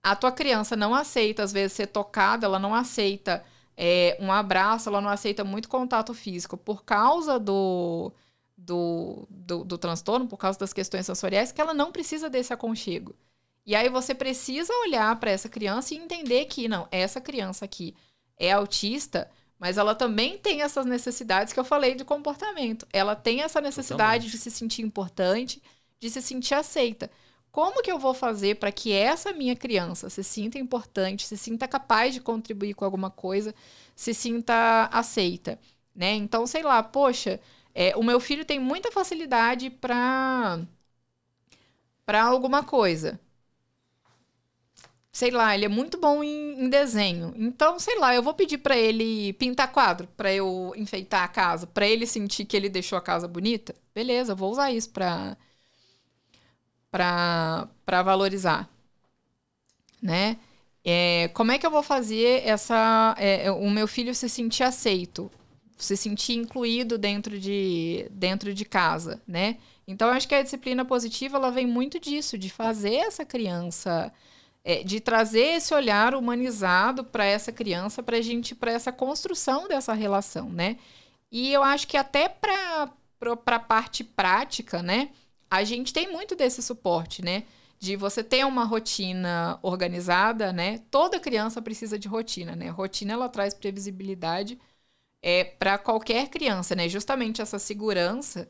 a tua criança não aceita, às vezes, ser tocada, ela não aceita é, um abraço, ela não aceita muito contato físico por causa do, do, do, do transtorno, por causa das questões sensoriais, que ela não precisa desse aconchego. E aí você precisa olhar para essa criança e entender que, não, essa criança aqui é autista Mas ela também tem essas necessidades que eu falei de comportamento. Ela tem essa necessidade Totalmente. de se sentir importante, de se sentir aceita. Como que eu vou fazer para que essa minha criança se sinta importante, se sinta capaz de contribuir com alguma coisa, se sinta aceita, né? Então, sei lá, poxa, é, o meu filho tem muita facilidade para para alguma coisa. Sei lá, ele é muito bom em, em desenho. Então, sei lá, eu vou pedir para ele pintar quadro, para eu enfeitar a casa, para ele sentir que ele deixou a casa bonita. Beleza, vou usar isso para para valorizar, né? É, como é que eu vou fazer essa é, o meu filho se sentir aceito, se sentir incluído dentro de dentro de casa, né? Então acho que a disciplina positiva ela vem muito disso, de fazer essa criança, é, de trazer esse olhar humanizado para essa criança, para gente, para essa construção dessa relação, né? E eu acho que até para para parte prática, né? A gente tem muito desse suporte, né? De você ter uma rotina organizada, né? Toda criança precisa de rotina, né? Rotina ela traz previsibilidade é para qualquer criança, né? Justamente essa segurança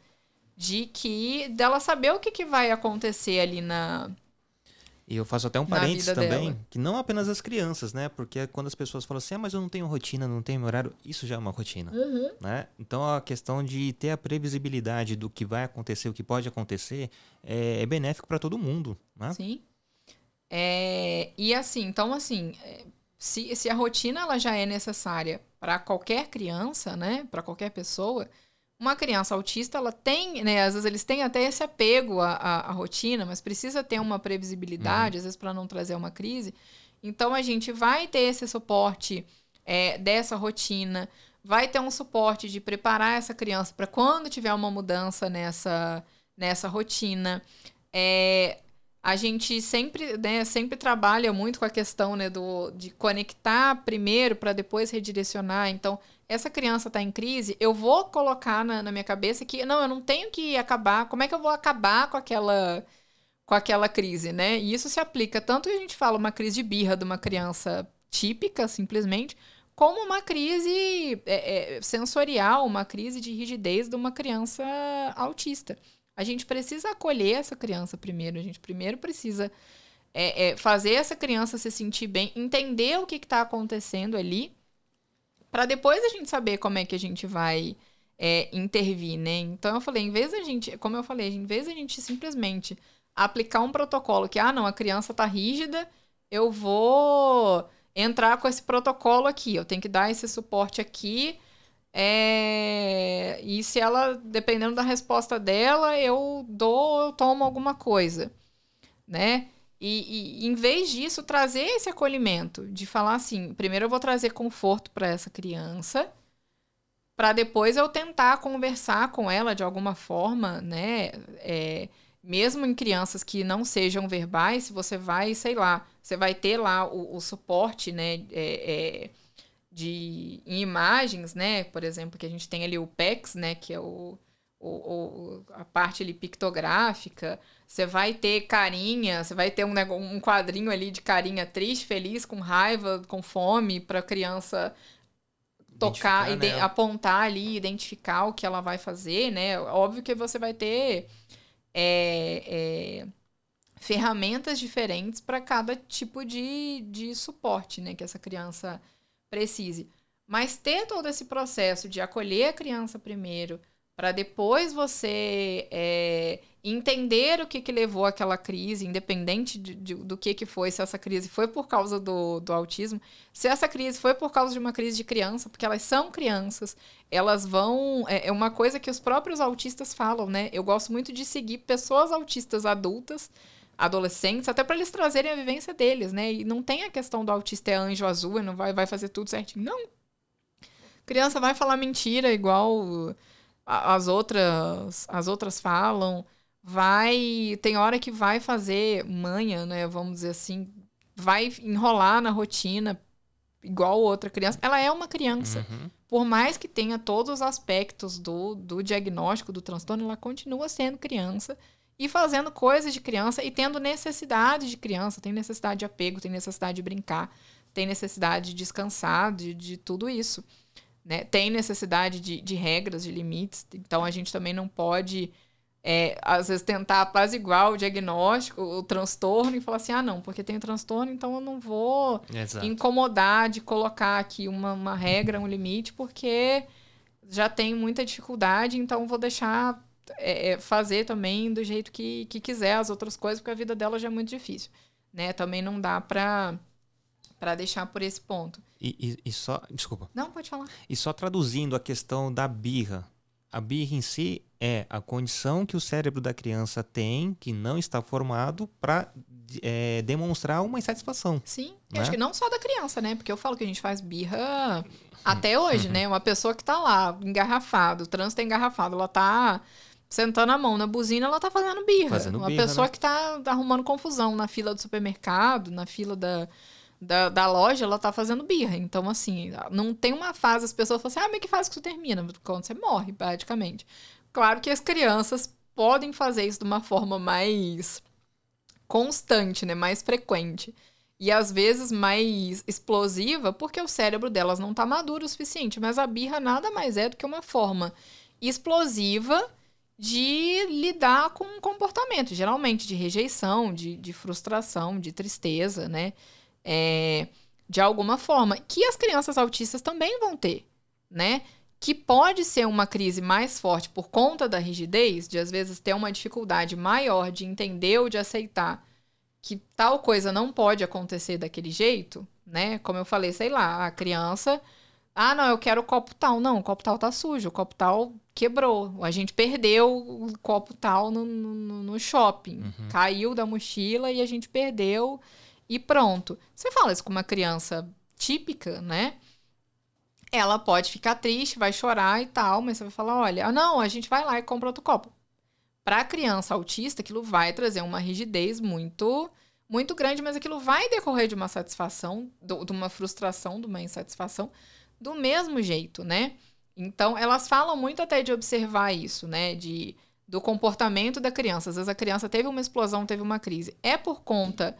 de que dela saber o que, que vai acontecer ali na E eu faço até um parênteses também, dela. que não apenas as crianças, né? Porque quando as pessoas falam assim, ah, mas eu não tenho rotina, não tenho horário, isso já é uma rotina, né? Então a questão de ter a previsibilidade do que vai acontecer, o que pode acontecer, é, é benéfico para todo mundo, né? Sim. É, e assim, então assim, é, se, se a rotina ela já é necessária para qualquer criança, né, para qualquer pessoa, uma criança autista ela tem, né, às vezes eles têm até esse apego à, à, à rotina, mas precisa ter uma previsibilidade, às vezes para não trazer uma crise. Então a gente vai ter esse suporte é, dessa rotina, vai ter um suporte de preparar essa criança para quando tiver uma mudança nessa, nessa rotina. É, a gente sempre, né, sempre trabalha muito com a questão né, do, de conectar primeiro para depois redirecionar. Então, essa criança está em crise, eu vou colocar na, na minha cabeça que não, eu não tenho que acabar. Como é que eu vou acabar com aquela com aquela crise, né? E isso se aplica tanto que a gente fala uma crise de birra de uma criança típica, simplesmente, como uma crise é, é, sensorial, uma crise de rigidez de uma criança autista. A gente precisa acolher essa criança primeiro. A gente primeiro precisa é, é, fazer essa criança se sentir bem, entender o que está acontecendo ali, para depois a gente saber como é que a gente vai é, intervir, né? Então eu falei, em vez da gente, como eu falei, em vez da gente simplesmente aplicar um protocolo que, ah, não, a criança tá rígida, eu vou entrar com esse protocolo aqui, eu tenho que dar esse suporte aqui. É... E se ela, dependendo da resposta dela, eu dou, eu tomo alguma coisa, né? E, e em vez disso, trazer esse acolhimento, de falar assim, primeiro eu vou trazer conforto para essa criança, para depois eu tentar conversar com ela de alguma forma, né? É, mesmo em crianças que não sejam verbais, se você vai, sei lá, você vai ter lá o, o suporte, né? É, é, de em imagens, né? Por exemplo, que a gente tem ali o PEX, né? Que é o, o, o a parte ali pictográfica. Você vai ter carinha, você vai ter um, um quadrinho ali de carinha triste, feliz, com raiva, com fome, para criança tocar, ide- né? apontar ali, identificar o que ela vai fazer, né? Óbvio que você vai ter é, é, ferramentas diferentes para cada tipo de, de suporte, né? Que essa criança precise. Mas ter todo esse processo de acolher a criança primeiro, para depois você é, entender o que, que levou àquela crise, independente de- de- do que, que foi, se essa crise foi por causa do, do autismo, se essa crise foi por causa de uma crise de criança, porque elas são crianças, elas vão. É, é uma coisa que os próprios autistas falam, né? Eu gosto muito de seguir pessoas autistas adultas adolescentes, até para eles trazerem a vivência deles, né? E não tem a questão do autista é anjo azul e não vai, vai fazer tudo certinho. Não. Criança vai falar mentira igual as outras as outras falam. Vai, tem hora que vai fazer manha, né? Vamos dizer assim, vai enrolar na rotina igual outra criança. Ela é uma criança. Uhum. Por mais que tenha todos os aspectos do, do diagnóstico do transtorno, ela continua sendo criança e fazendo coisas de criança e tendo necessidade de criança, tem necessidade de apego, tem necessidade de brincar, tem necessidade de descansar, de, de tudo isso. né? Tem necessidade de, de regras, de limites. Então a gente também não pode, é, às vezes, tentar apaziguar o diagnóstico, o transtorno, e falar assim: ah, não, porque tem transtorno, então eu não vou Exato. incomodar de colocar aqui uma, uma regra, um limite, porque já tem muita dificuldade, então vou deixar é, é, fazer também do jeito que, que quiser as outras coisas, porque a vida dela já é muito difícil. Né? Também não dá pra, pra deixar por esse ponto. E, e- e só. Desculpa. Não, pode falar. E só traduzindo a questão da birra. A birra em si é a condição que o cérebro da criança tem, que não está formado, para demonstrar uma insatisfação. Sim, Né? acho que não só da criança, né? Porque eu falo que a gente faz birra até hoje, né? Uma pessoa que tá lá, engarrafado, o trânsito é engarrafado, ela tá sentando a mão na buzina, ela tá fazendo birra. Fazendo Uma birra, pessoa né? que tá arrumando confusão na fila do supermercado, na fila da, da, da loja, ela tá fazendo birra. Então, assim, não tem uma fase, as pessoas falam assim, ah, mas que fase que isso termina? Quando você morre, praticamente. Claro que as crianças podem fazer isso de uma forma mais constante, né? Mais frequente. E às vezes mais explosiva, porque o cérebro delas não tá maduro o suficiente. Mas a birra nada mais é do que uma forma explosiva de lidar com um comportamento, geralmente de rejeição, de, de frustração, de tristeza, né? É, de alguma forma. Que as crianças autistas também vão ter, né? Que pode ser uma crise mais forte por conta da rigidez, de às vezes ter uma dificuldade maior de entender ou de aceitar que tal coisa não pode acontecer daquele jeito, né? Como eu falei, sei lá, a criança. Ah, não, eu quero o copo tal. Não, o copo tal tá sujo, o copo tal quebrou. A gente perdeu o copo tal no, no, no shopping. Caiu da mochila e a gente perdeu e pronto. Você fala isso com uma criança típica, né? Ela pode ficar triste, vai chorar e tal, mas você vai falar: olha, ah, não, a gente vai lá e compra outro copo. Para a criança autista, aquilo vai trazer uma rigidez muito muito grande, mas aquilo vai decorrer de uma satisfação, de uma frustração, de uma insatisfação, do mesmo jeito, né? Então, elas falam muito até de observar isso, né? De, do comportamento da criança. Às vezes a criança teve uma explosão, teve uma crise. É por conta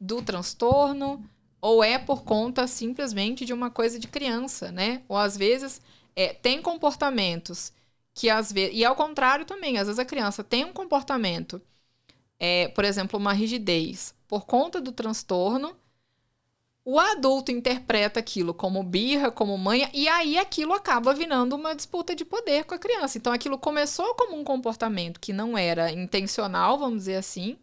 do transtorno ou é por conta simplesmente de uma coisa de criança, né? Ou às vezes é, tem comportamentos que às vezes. E ao contrário também, às vezes a criança tem um comportamento, é, por exemplo, uma rigidez, por conta do transtorno. O adulto interpreta aquilo como birra, como manha, e aí aquilo acaba virando uma disputa de poder com a criança. Então aquilo começou como um comportamento que não era intencional, vamos dizer assim,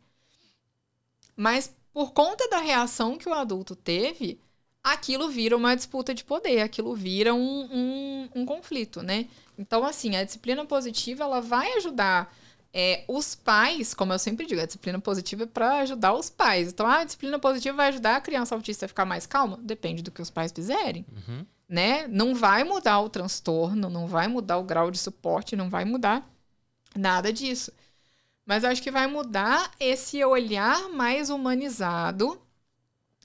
mas por conta da reação que o adulto teve, aquilo vira uma disputa de poder, aquilo vira um, um, um conflito, né? Então, assim, a disciplina positiva, ela vai ajudar é, os pais, como eu sempre digo, a disciplina positiva é para ajudar os pais. Então, ah, a disciplina positiva vai ajudar a criança autista a ficar mais calma? Depende do que os pais fizerem, Uhum. né? Não vai mudar o transtorno, não vai mudar o grau de suporte, não vai mudar nada disso. Mas acho que vai mudar esse olhar mais humanizado,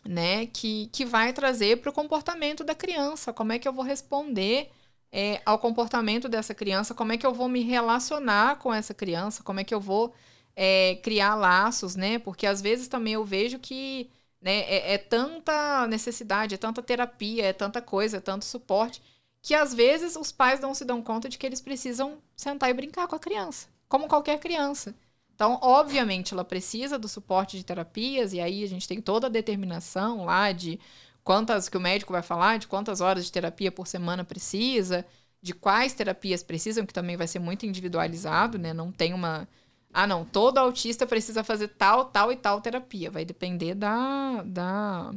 né? Que, que vai trazer para o comportamento da criança. Como é que eu vou responder é, ao comportamento dessa criança? Como é que eu vou me relacionar com essa criança? Como é que eu vou é, criar laços, né? Porque às vezes também eu vejo que né, é, é tanta necessidade, é tanta terapia, é tanta coisa, é tanto suporte, que às vezes os pais não se dão conta de que eles precisam sentar e brincar com a criança, como qualquer criança. Então, obviamente, ela precisa do suporte de terapias, e aí a gente tem toda a determinação lá de quantas que o médico vai falar, de quantas horas de terapia por semana precisa, de quais terapias precisam, que também vai ser muito individualizado, né? Não tem uma. Ah, não, todo autista precisa fazer tal, tal e tal terapia. Vai depender da, da,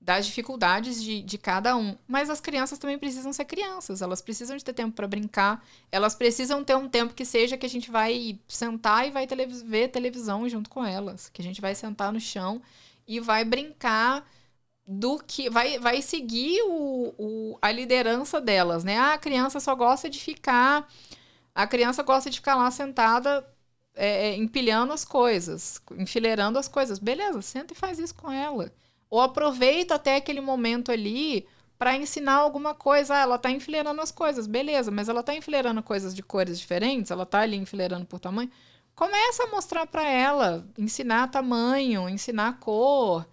das dificuldades de, de cada um. Mas as crianças também precisam ser crianças, elas precisam de ter tempo para brincar, elas precisam ter um tempo que seja que a gente vai sentar e vai televis ver televisão junto com elas, que a gente vai sentar no chão e vai brincar do que vai, vai seguir o, o, a liderança delas, né? Ah, a criança só gosta de ficar, a criança gosta de ficar lá sentada é, é, empilhando as coisas, enfileirando as coisas. Beleza, senta e faz isso com ela. Ou aproveita até aquele momento ali para ensinar alguma coisa. Ah, ela tá enfileirando as coisas, beleza, mas ela tá enfileirando coisas de cores diferentes, ela tá ali enfileirando por tamanho. Começa a mostrar para ela, ensinar tamanho, ensinar cor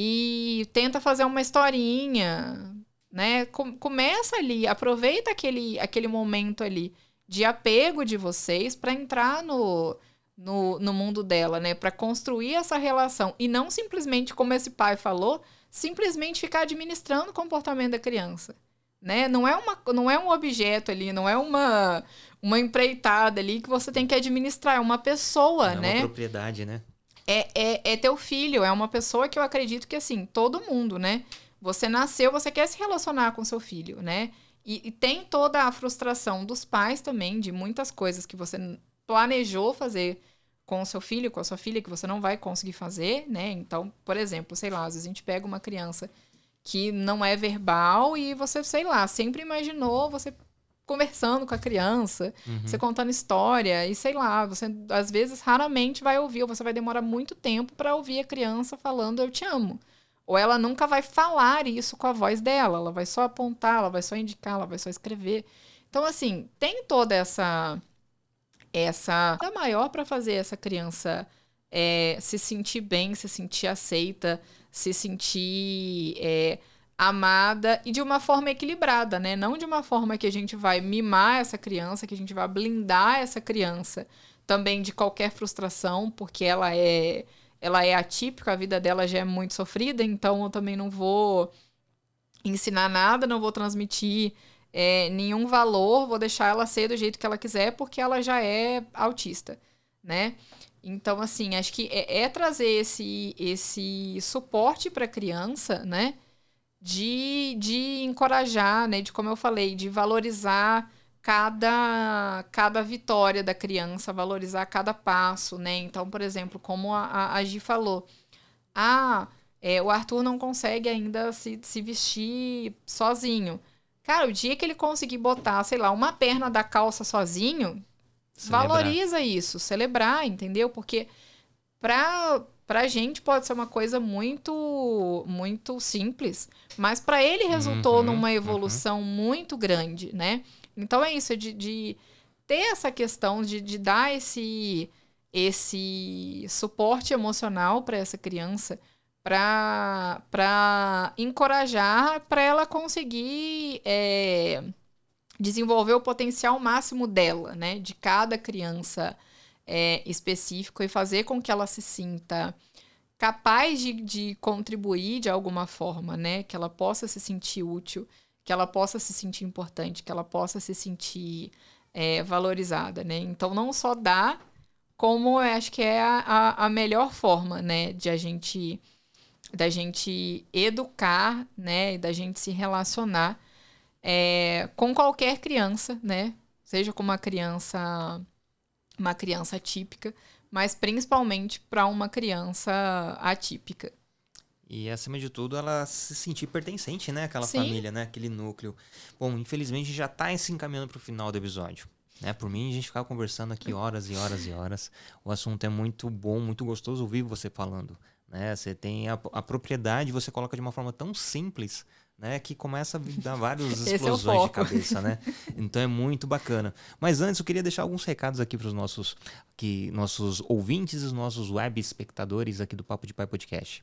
e tenta fazer uma historinha, né? Com, começa ali, aproveita aquele, aquele momento ali de apego de vocês para entrar no, no, no mundo dela, né? Para construir essa relação e não simplesmente, como esse pai falou, simplesmente ficar administrando o comportamento da criança, né? Não é uma, não é um objeto ali, não é uma uma empreitada ali que você tem que administrar, é uma pessoa, é né? uma propriedade, né? É, é, é teu filho, é uma pessoa que eu acredito que assim todo mundo, né? Você nasceu, você quer se relacionar com seu filho, né? E, e, tem toda a frustração dos pais também, de muitas coisas que você planejou fazer com o seu filho, com a sua filha, que você não vai conseguir fazer, né? Então, por exemplo, sei lá, às vezes a gente pega uma criança que não é verbal e você, sei lá, sempre imaginou você conversando com a criança, uhum. você contando história e sei lá, você às vezes raramente vai ouvir, ou você vai demorar muito tempo para ouvir a criança falando eu te amo. Ou ela nunca vai falar isso com a voz dela, ela vai só apontar, ela vai só indicar, ela vai só escrever. Então, assim, tem toda essa. essa maior para fazer essa criança é, se sentir bem, se sentir aceita, se sentir é, amada e de uma forma equilibrada, né? Não de uma forma que a gente vai mimar essa criança, que a gente vai blindar essa criança também de qualquer frustração, porque ela é ela é atípica, a vida dela já é muito sofrida, então eu também não vou ensinar nada, não vou transmitir é, nenhum valor, vou deixar ela ser do jeito que ela quiser, porque ela já é autista, né? Então, assim, acho que é, é trazer esse, esse suporte para a criança, né? De, de encorajar, né? De, como eu falei, de valorizar cada, cada vitória da criança, valorizar cada passo, né? Então, por exemplo, como a, a Gi falou, ah, é, o Arthur não consegue ainda se, se vestir sozinho. Cara, o dia que ele conseguir botar, sei lá, uma perna da calça sozinho, celebrar. valoriza isso, celebrar, entendeu? Porque pra, pra gente pode ser uma coisa muito muito simples, mas para ele resultou uhum, numa uhum. evolução uhum. muito grande, né? Então é isso, de, de ter essa questão de, de dar esse, esse suporte emocional para essa criança, para encorajar, para ela conseguir é, desenvolver o potencial máximo dela, né? De cada criança é, específico e fazer com que ela se sinta capaz de, de contribuir de alguma forma, né? Que ela possa se sentir útil que ela possa se sentir importante, que ela possa se sentir é, valorizada, né? Então, não só dá, como eu acho que é a, a melhor forma, né, de a gente da gente educar, né, e da gente se relacionar é, com qualquer criança, né, seja com uma criança uma criança típica, mas principalmente para uma criança atípica. E acima de tudo, ela se sentir pertencente, né? Aquela Sim. família, né? Aquele núcleo. Bom, infelizmente já está se encaminhando para o final do episódio. Né? Por mim, a gente ficava conversando aqui horas e horas e horas. O assunto é muito bom, muito gostoso ouvir você falando. Né? Você tem a, a propriedade, você coloca de uma forma tão simples né, que começa a dar várias é explosões é de cabeça, né? Então é muito bacana. Mas antes eu queria deixar alguns recados aqui para os nossos, que, nossos ouvintes e os nossos web espectadores aqui do Papo de Pai Podcast.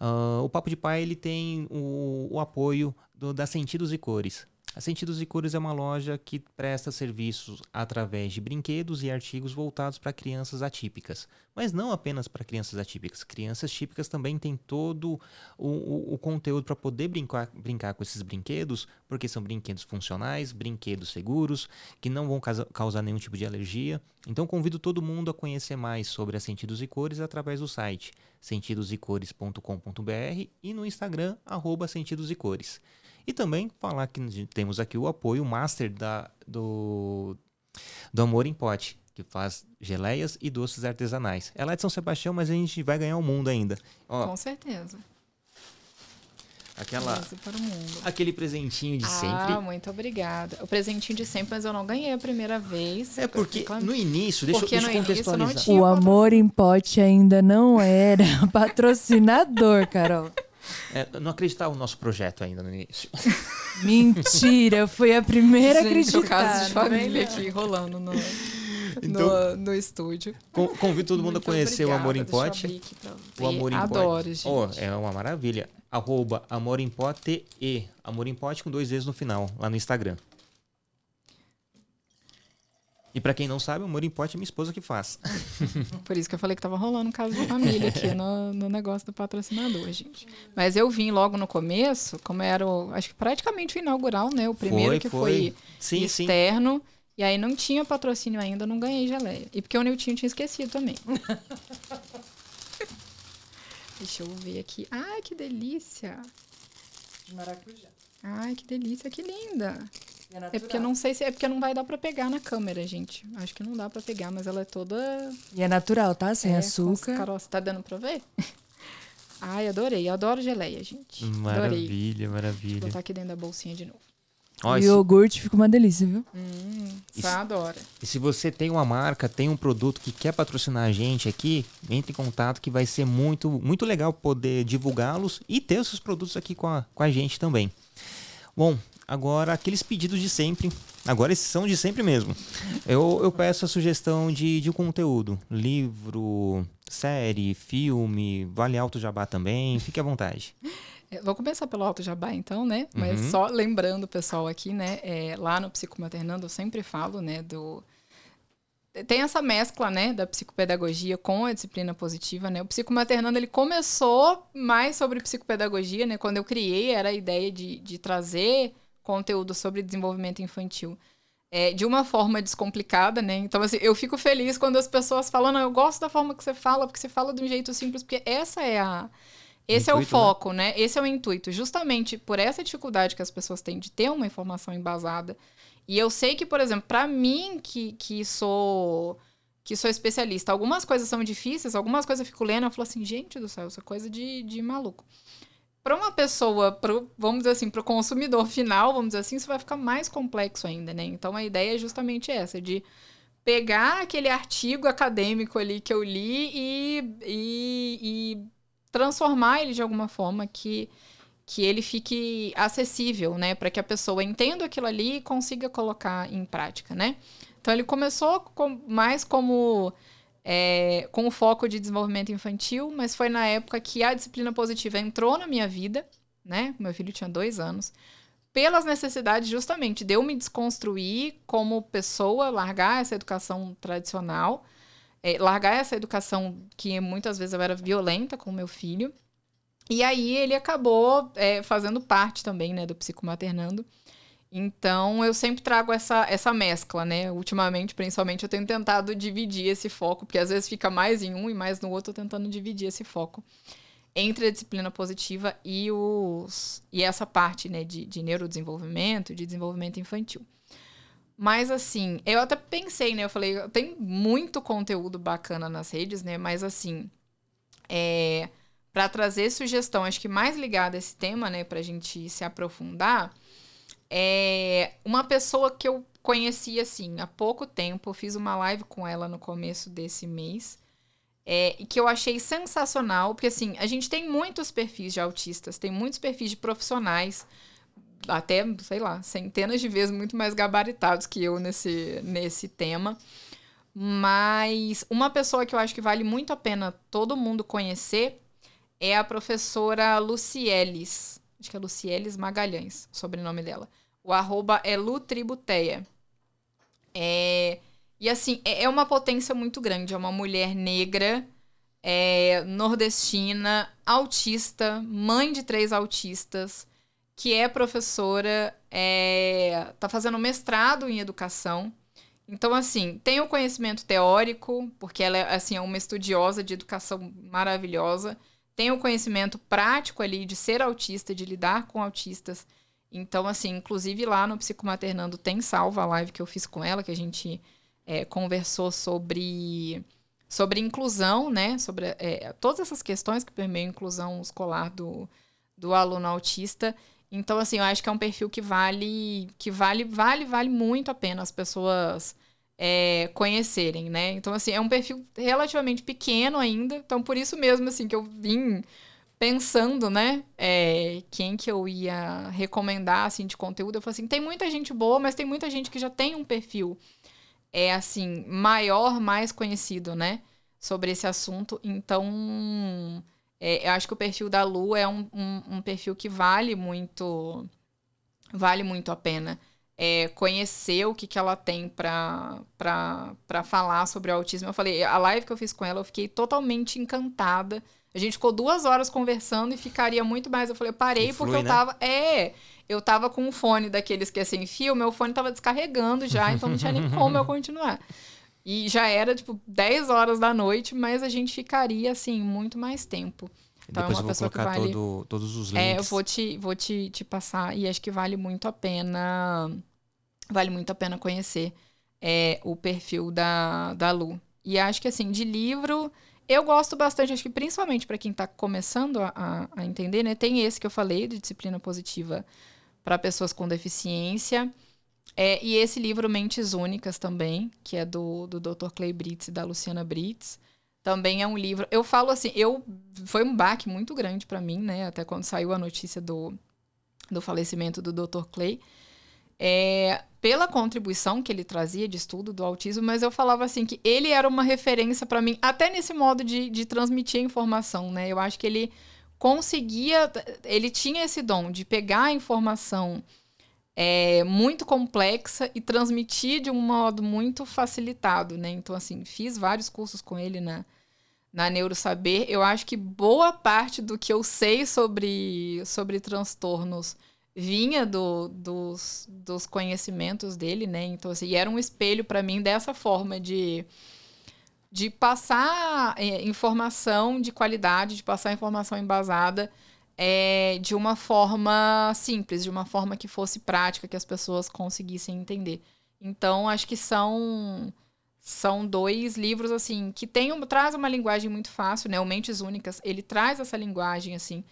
Uh, o Papo de Pai ele tem o, o apoio do, da Sentidos e Cores. A Sentidos e Cores é uma loja que presta serviços através de brinquedos e artigos voltados para crianças atípicas. Mas não apenas para crianças atípicas. Crianças típicas também têm todo o, o, o conteúdo para poder brincar, brincar com esses brinquedos, porque são brinquedos funcionais, brinquedos seguros, que não vão causar nenhum tipo de alergia. Então convido todo mundo a conhecer mais sobre a Sentidos e Cores através do site sentidosecores.com.br e no Instagram, arroba Sentidos e Cores. E também falar que temos aqui o apoio master da, do, do Amor em Pote, que faz geleias e doces artesanais. Ela é de São Sebastião, mas a gente vai ganhar o mundo ainda. Ó, Com certeza. Aquela, aquele presentinho de ah, sempre. Ah, muito obrigada. O presentinho de sempre, mas eu não ganhei a primeira vez. É porque no início, deixa, porque deixa eu contextualizar. O Amor em Pote ainda não era patrocinador, Carol. É, não acreditava no nosso projeto ainda no início. Mentira, eu fui a primeira Gente, a acreditar. caso de família aqui rolando. No... então, no, no estúdio. Convido todo mundo Muito a conhecer obrigada. o Amor em Pote. O Amor em Adoro, Pote. gente. Oh, é uma maravilha. Arroba Amor em Pote e Amor em Pote com dois vezes no final, lá no Instagram. E para quem não sabe, o Amor Pote é minha esposa que faz. Por isso que eu falei que tava rolando um caso de família aqui no, no negócio do patrocinador, gente. Mas eu vim logo no começo, como era o, acho que praticamente o inaugural, né? O primeiro foi, que foi, foi sim, externo. Sim. E aí não tinha patrocínio ainda, não ganhei geleia. E porque o Niltinho tinha esquecido também. Deixa eu ver aqui. Ai, que delícia! De maracujá. Ai, que delícia, que linda! É, é, porque não sei se é porque não vai dar para pegar na câmera, gente. Acho que não dá para pegar, mas ela é toda E é natural, tá? Sem é, açúcar. Caroça, tá dando para ver? Ai, adorei. Eu adoro geleia, gente. Maravilha, adorei. maravilha. Vou botar aqui dentro da bolsinha de novo. o iogurte fica uma delícia, viu? Hum, só adora. E se você tem uma marca, tem um produto que quer patrocinar a gente aqui, entre em contato que vai ser muito, muito legal poder divulgá-los e ter os seus produtos aqui com a, com a gente também. Bom, Agora, aqueles pedidos de sempre. Agora, esses são de sempre mesmo. Eu, eu peço a sugestão de, de conteúdo: livro, série, filme, vale alto jabá também. Fique à vontade. É, vou começar pelo Alto Jabá, então, né? Mas uhum. só lembrando o pessoal aqui, né? É, lá no Psicomaternando, eu sempre falo, né? Do... Tem essa mescla, né? Da psicopedagogia com a disciplina positiva, né? O Psicomaternando, ele começou mais sobre psicopedagogia, né? Quando eu criei, era a ideia de, de trazer conteúdo sobre desenvolvimento infantil. É, de uma forma descomplicada, né? Então, assim, eu fico feliz quando as pessoas falam, não, eu gosto da forma que você fala, porque você fala de um jeito simples, porque essa é a. Esse intuito, é o né? foco, né? né? Esse é o intuito. Justamente por essa dificuldade que as pessoas têm de ter uma informação embasada. E eu sei que, por exemplo, para mim, que, que sou que sou especialista, algumas coisas são difíceis, algumas coisas eu fico lendo, eu falo assim, gente do céu, isso é coisa de, de maluco para uma pessoa, pro, vamos dizer assim, para o consumidor final, vamos dizer assim, isso vai ficar mais complexo ainda, né? Então a ideia é justamente essa, de pegar aquele artigo acadêmico ali que eu li e, e, e transformar ele de alguma forma que, que ele fique acessível, né? Para que a pessoa entenda aquilo ali e consiga colocar em prática, né? Então ele começou com, mais como é, com o foco de desenvolvimento infantil, mas foi na época que a disciplina positiva entrou na minha vida, né? Meu filho tinha dois anos, pelas necessidades justamente de eu me desconstruir como pessoa, largar essa educação tradicional, é, largar essa educação que muitas vezes eu era violenta com meu filho. E aí ele acabou é, fazendo parte também, né, do psicomaternando. Então, eu sempre trago essa, essa mescla, né? Ultimamente, principalmente, eu tenho tentado dividir esse foco, porque às vezes fica mais em um e mais no outro, tentando dividir esse foco entre a disciplina positiva e, os, e essa parte né, de, de neurodesenvolvimento, de desenvolvimento infantil. Mas, assim, eu até pensei, né? Eu falei, tem muito conteúdo bacana nas redes, né? Mas, assim, é, para trazer sugestão, acho que mais ligada a esse tema, né? Para a gente se aprofundar é uma pessoa que eu conheci assim há pouco tempo, fiz uma live com ela no começo desse mês. É, e que eu achei sensacional, porque assim, a gente tem muitos perfis de autistas, tem muitos perfis de profissionais, até, sei lá, centenas de vezes muito mais gabaritados que eu nesse, nesse tema. Mas uma pessoa que eu acho que vale muito a pena todo mundo conhecer é a professora Lucieles. Acho que é Lucieles Magalhães, o sobrenome dela. O arroba é Lutributeia. É, e assim, é, é uma potência muito grande. É uma mulher negra, é, nordestina, autista, mãe de três autistas, que é professora, é, tá fazendo mestrado em educação. Então, assim, tem o conhecimento teórico, porque ela é, assim, é uma estudiosa de educação maravilhosa. Tem o conhecimento prático ali de ser autista, de lidar com autistas. Então, assim, inclusive lá no Psicomaternando tem salva a live que eu fiz com ela, que a gente é, conversou sobre, sobre inclusão, né? Sobre é, todas essas questões que permeiam a inclusão escolar do, do aluno autista. Então, assim, eu acho que é um perfil que vale, que vale, vale, vale muito a pena as pessoas é, conhecerem, né? Então, assim, é um perfil relativamente pequeno ainda. Então, por isso mesmo, assim, que eu vim pensando, né, é, quem que eu ia recomendar, assim, de conteúdo, eu falei assim, tem muita gente boa, mas tem muita gente que já tem um perfil é assim, maior, mais conhecido, né? Sobre esse assunto. Então, é, eu acho que o perfil da Lu é um, um, um perfil que vale muito. Vale muito a pena. É, conhecer o que, que ela tem para falar sobre o autismo. Eu falei, a live que eu fiz com ela, eu fiquei totalmente encantada. A gente ficou duas horas conversando e ficaria muito mais. Eu falei, eu parei porque eu né? tava. É, eu tava com um fone daqueles que é sem fio, meu fone tava descarregando já, então não tinha nem como eu continuar. E já era, tipo, 10 horas da noite, mas a gente ficaria, assim, muito mais tempo. Então Depois é uma pessoa que vale. Todo, todos os links. É, eu vou te, vou te, te passar e acho que vale muito a pena. Vale muito a pena conhecer é, o perfil da, da Lu. E acho que, assim, de livro. Eu gosto bastante, acho que principalmente para quem está começando a, a, entender, né? Tem esse que eu falei, de disciplina positiva para pessoas com deficiência. É, e esse livro Mentes Únicas também, que é do, do Dr. Clay Brits e da Luciana Brits. Também é um livro. Eu falo assim, eu foi um baque muito grande para mim, né? Até quando saiu a notícia do, do falecimento do Dr. Clay. É, pela contribuição que ele trazia de estudo do autismo, mas eu falava assim que ele era uma referência para mim, até nesse modo de, de transmitir a informação, né? Eu acho que ele conseguia, ele tinha esse dom de pegar a informação é, muito complexa e transmitir de um modo muito facilitado, né? Então, assim, fiz vários cursos com ele na, na Neurosaber. Eu acho que boa parte do que eu sei sobre, sobre transtornos vinha do, dos, dos conhecimentos dele, né? Então, assim, era um espelho para mim dessa forma de de passar é, informação de qualidade, de passar informação embasada é, de uma forma simples, de uma forma que fosse prática, que as pessoas conseguissem entender. Então, acho que são são dois livros assim que tem um, traz uma linguagem muito fácil, né? O Mentes Únicas ele traz essa linguagem assim.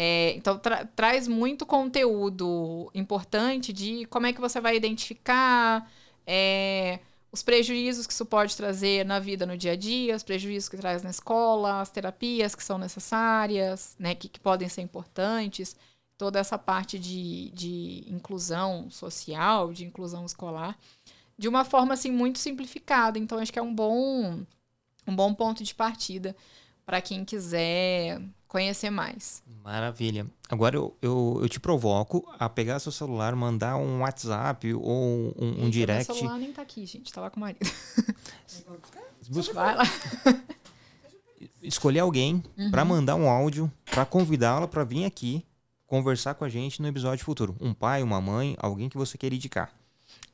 É, então tra traz muito conteúdo importante de como é que você vai identificar é, os prejuízos que isso pode trazer na vida no dia a dia, os prejuízos que traz na escola, as terapias que são necessárias, né, que, que podem ser importantes, toda essa parte de, de inclusão social, de inclusão escolar, de uma forma assim muito simplificada. Então acho que é um bom um bom ponto de partida para quem quiser conhecer mais. Maravilha. Agora eu, eu, eu, te provoco a pegar seu celular, mandar um WhatsApp ou um, um direct. Meu celular nem tá aqui, gente. Tá lá com o marido. Busca... Vai lá. Escolher alguém uhum. para mandar um áudio, para convidá-la para vir aqui conversar com a gente no episódio futuro. Um pai, uma mãe, alguém que você quer indicar.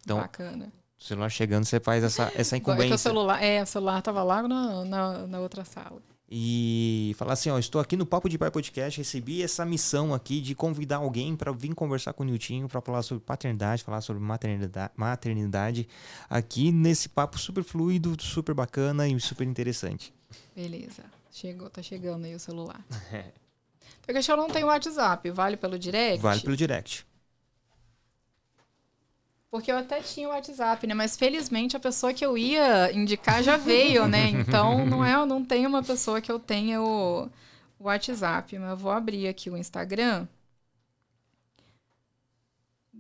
Então, Bacana. O celular chegando, você faz essa, essa incumbência. É, o celular, é, o celular tava lá na, na, na outra sala e falar assim, ó, estou aqui no Papo de Pai Podcast, recebi essa missão aqui de convidar alguém para vir conversar com o Niltinho para falar sobre paternidade, falar sobre maternidade, maternidade aqui nesse papo super fluido, super bacana e super interessante. Beleza. Chegou, tá chegando aí o celular. Porque eu não tenho WhatsApp, vale pelo direct? Vale pelo direct. Porque eu até tinha o WhatsApp, né? Mas felizmente a pessoa que eu ia indicar já veio, né? Então não é, não tem uma pessoa que eu tenha o, o WhatsApp. Mas eu vou abrir aqui o Instagram.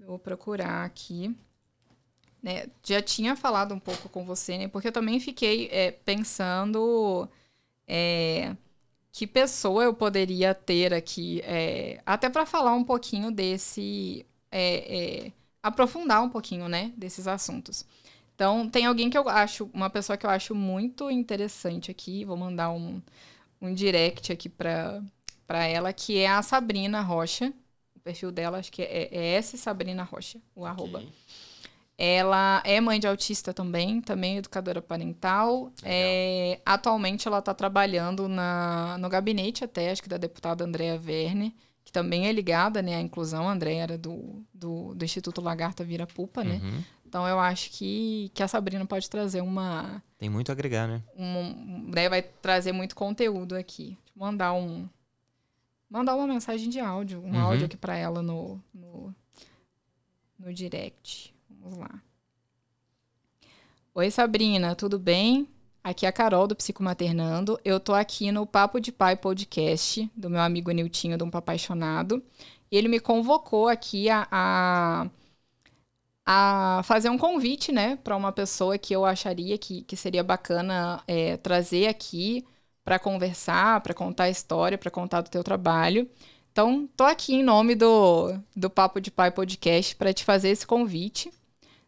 Vou procurar aqui. Né? Já tinha falado um pouco com você, né? Porque eu também fiquei é, pensando é, que pessoa eu poderia ter aqui, é, até para falar um pouquinho desse é, é, aprofundar um pouquinho, né, desses assuntos. Então, tem alguém que eu acho, uma pessoa que eu acho muito interessante aqui, vou mandar um, um direct aqui para ela, que é a Sabrina Rocha. O perfil dela, acho que é, é S Sabrina Rocha, o okay. arroba. Ela é mãe de autista também, também educadora parental. É, atualmente ela está trabalhando na, no gabinete até, acho que da deputada Andrea Verne, que também é ligada né, à inclusão. A André era do, do, do Instituto Lagarta Vira Pupa, né? Uhum. Então eu acho que, que a Sabrina pode trazer uma. Tem muito a agregar, né? Um, né, vai trazer muito conteúdo aqui. Vou mandar um. Mandar uma mensagem de áudio, um uhum. áudio aqui para ela no, no, no direct. Vamos lá. Oi, Sabrina, tudo bem? Aqui é a Carol do Psicomaternando. Eu tô aqui no Papo de Pai podcast do meu amigo Niltinho, de um Papaixonado. E ele me convocou aqui a, a, a fazer um convite, né, para uma pessoa que eu acharia que, que seria bacana é, trazer aqui para conversar, para contar a história, para contar do teu trabalho. Então, tô aqui em nome do, do Papo de Pai Podcast para te fazer esse convite,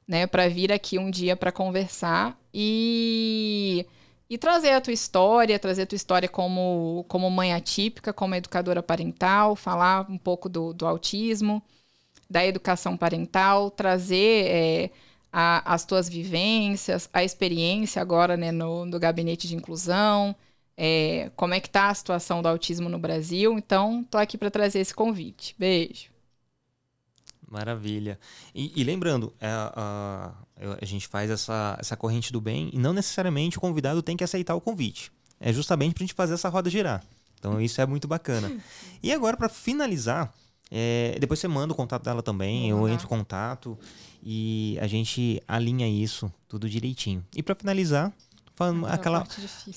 né, para vir aqui um dia para conversar e e trazer a tua história, trazer a tua história como, como mãe atípica, como educadora parental, falar um pouco do, do autismo, da educação parental, trazer é, a, as tuas vivências, a experiência agora né, no, no gabinete de inclusão, é, como é que tá a situação do autismo no Brasil. Então, tô aqui para trazer esse convite. Beijo. Maravilha. E, e lembrando, a, é, a, a, gente faz essa, essa corrente do bem e não necessariamente o convidado tem que aceitar o convite. É justamente para a gente fazer essa roda girar. Então isso é muito bacana. E agora, para finalizar, é, depois você manda o contato dela também, eu entro em contato e a gente alinha isso tudo direitinho. E para finalizar, falando aquela,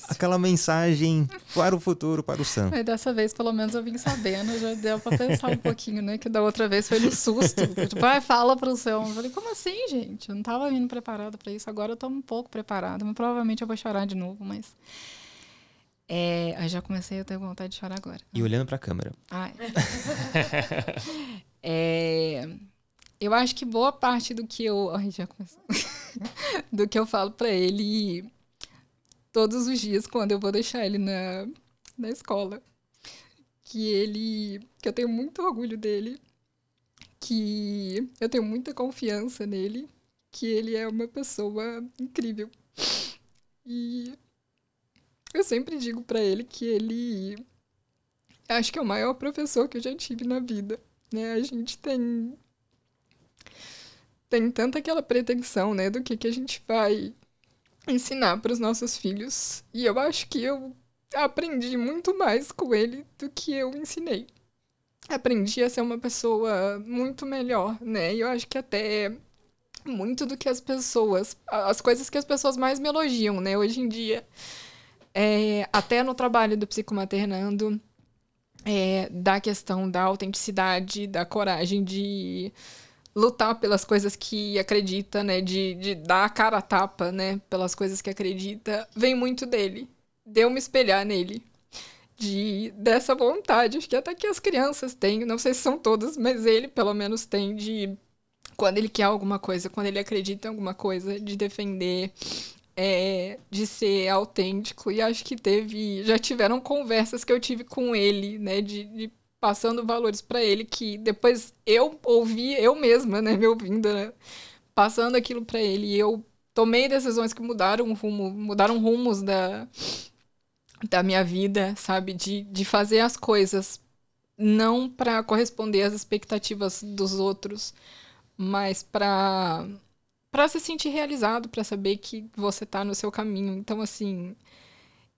aquela mensagem para o futuro, para o Sam. Mas dessa vez, pelo menos, eu vim sabendo, já deu para pensar um pouquinho, né? Que da outra vez foi no susto. tipo, ah, fala para o Sam. Eu falei, como assim, gente? Eu não estava vindo preparada para isso. Agora eu estou um pouco preparada, mas provavelmente eu vou chorar de novo, mas. É, eu já comecei a ter vontade de chorar agora. E olhando para a câmera. Ai. é, eu acho que boa parte do que eu. Ai, já começou. do que eu falo para ele todos os dias quando eu vou deixar ele na, na escola. Que ele. que eu tenho muito orgulho dele. Que eu tenho muita confiança nele. Que ele é uma pessoa incrível. E eu sempre digo para ele que ele acho que é o maior professor que eu já tive na vida, né? A gente tem tem tanta aquela pretensão, né, do que que a gente vai ensinar para os nossos filhos. E eu acho que eu aprendi muito mais com ele do que eu ensinei. Aprendi a ser uma pessoa muito melhor, né? E eu acho que até muito do que as pessoas, as coisas que as pessoas mais me elogiam, né, hoje em dia. É, até no trabalho do Psicomaternando, é, da questão da autenticidade, da coragem de lutar pelas coisas que acredita, né? De, de dar a cara a tapa, né? Pelas coisas que acredita, vem muito dele. Deu me espelhar nele. De, dessa vontade, acho que até que as crianças têm, não sei se são todas, mas ele pelo menos tem de quando ele quer alguma coisa, quando ele acredita em alguma coisa, de defender, é, de ser autêntico. E acho que teve. Já tiveram conversas que eu tive com ele, né? De, de passando valores para ele que depois eu ouvi eu mesma, né, me ouvindo, né, passando aquilo para ele e eu tomei decisões que mudaram rumo, mudaram rumos da da minha vida, sabe, de, de fazer as coisas não para corresponder às expectativas dos outros, mas para para se sentir realizado, para saber que você tá no seu caminho. Então assim,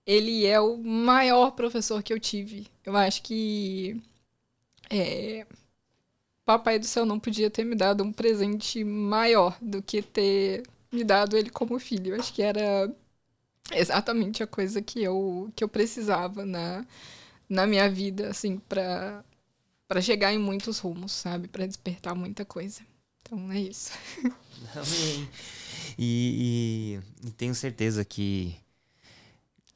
ele é o maior professor que eu tive. Eu acho que é, Papai do Céu não podia ter me dado um presente maior do que ter me dado ele como filho. Acho que era exatamente a coisa que eu, que eu precisava na, na minha vida, assim, para para chegar em muitos rumos, sabe? Para despertar muita coisa. Então é isso. Amém. E, e, e tenho certeza que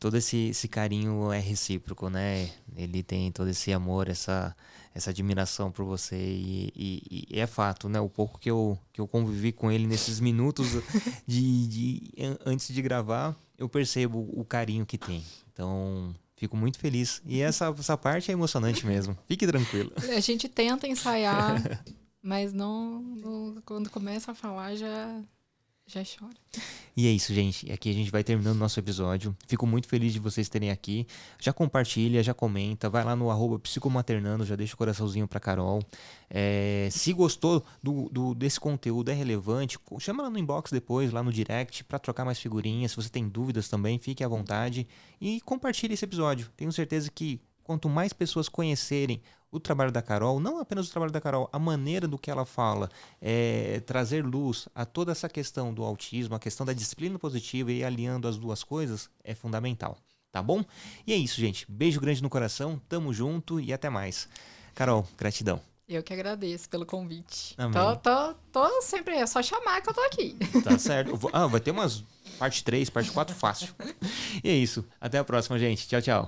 todo esse, esse carinho é recíproco, né? Ele tem todo esse amor, essa essa admiração por você e, e, e, é fato, né? O pouco que eu, que eu convivi com ele nesses minutos de, de, antes de gravar, eu percebo o carinho que tem. Então, fico muito feliz. E essa, essa parte é emocionante mesmo. Fique tranquilo. A gente tenta ensaiar, mas não, não quando começa a falar já já chora. E é isso, gente. Aqui a gente vai terminando nosso episódio. Fico muito feliz de vocês terem aqui. Já compartilha, já comenta. Vai lá no arroba psicomaternando, já deixa o coraçãozinho pra Carol. É, se gostou do, do, desse conteúdo, é relevante, chama lá no inbox depois, lá no direct, para trocar mais figurinhas. Se você tem dúvidas também, fique à vontade. E compartilhe esse episódio. Tenho certeza que quanto mais pessoas conhecerem o trabalho da Carol, não apenas o trabalho da Carol, a maneira do que ela fala, é, trazer luz a toda essa questão do autismo, a questão da disciplina positiva e alinhando as duas coisas é fundamental, tá bom? E é isso, gente. Beijo grande no coração, tamo junto e até mais. Carol, gratidão. Eu que agradeço pelo convite. Amém. Tô, tô, tô sempre, é só chamar que eu tô aqui. Tá certo. Vou- Ah, vai ter umas parte 3, parte 4 fácil. E é isso. Até a próxima, gente. Tchau, tchau.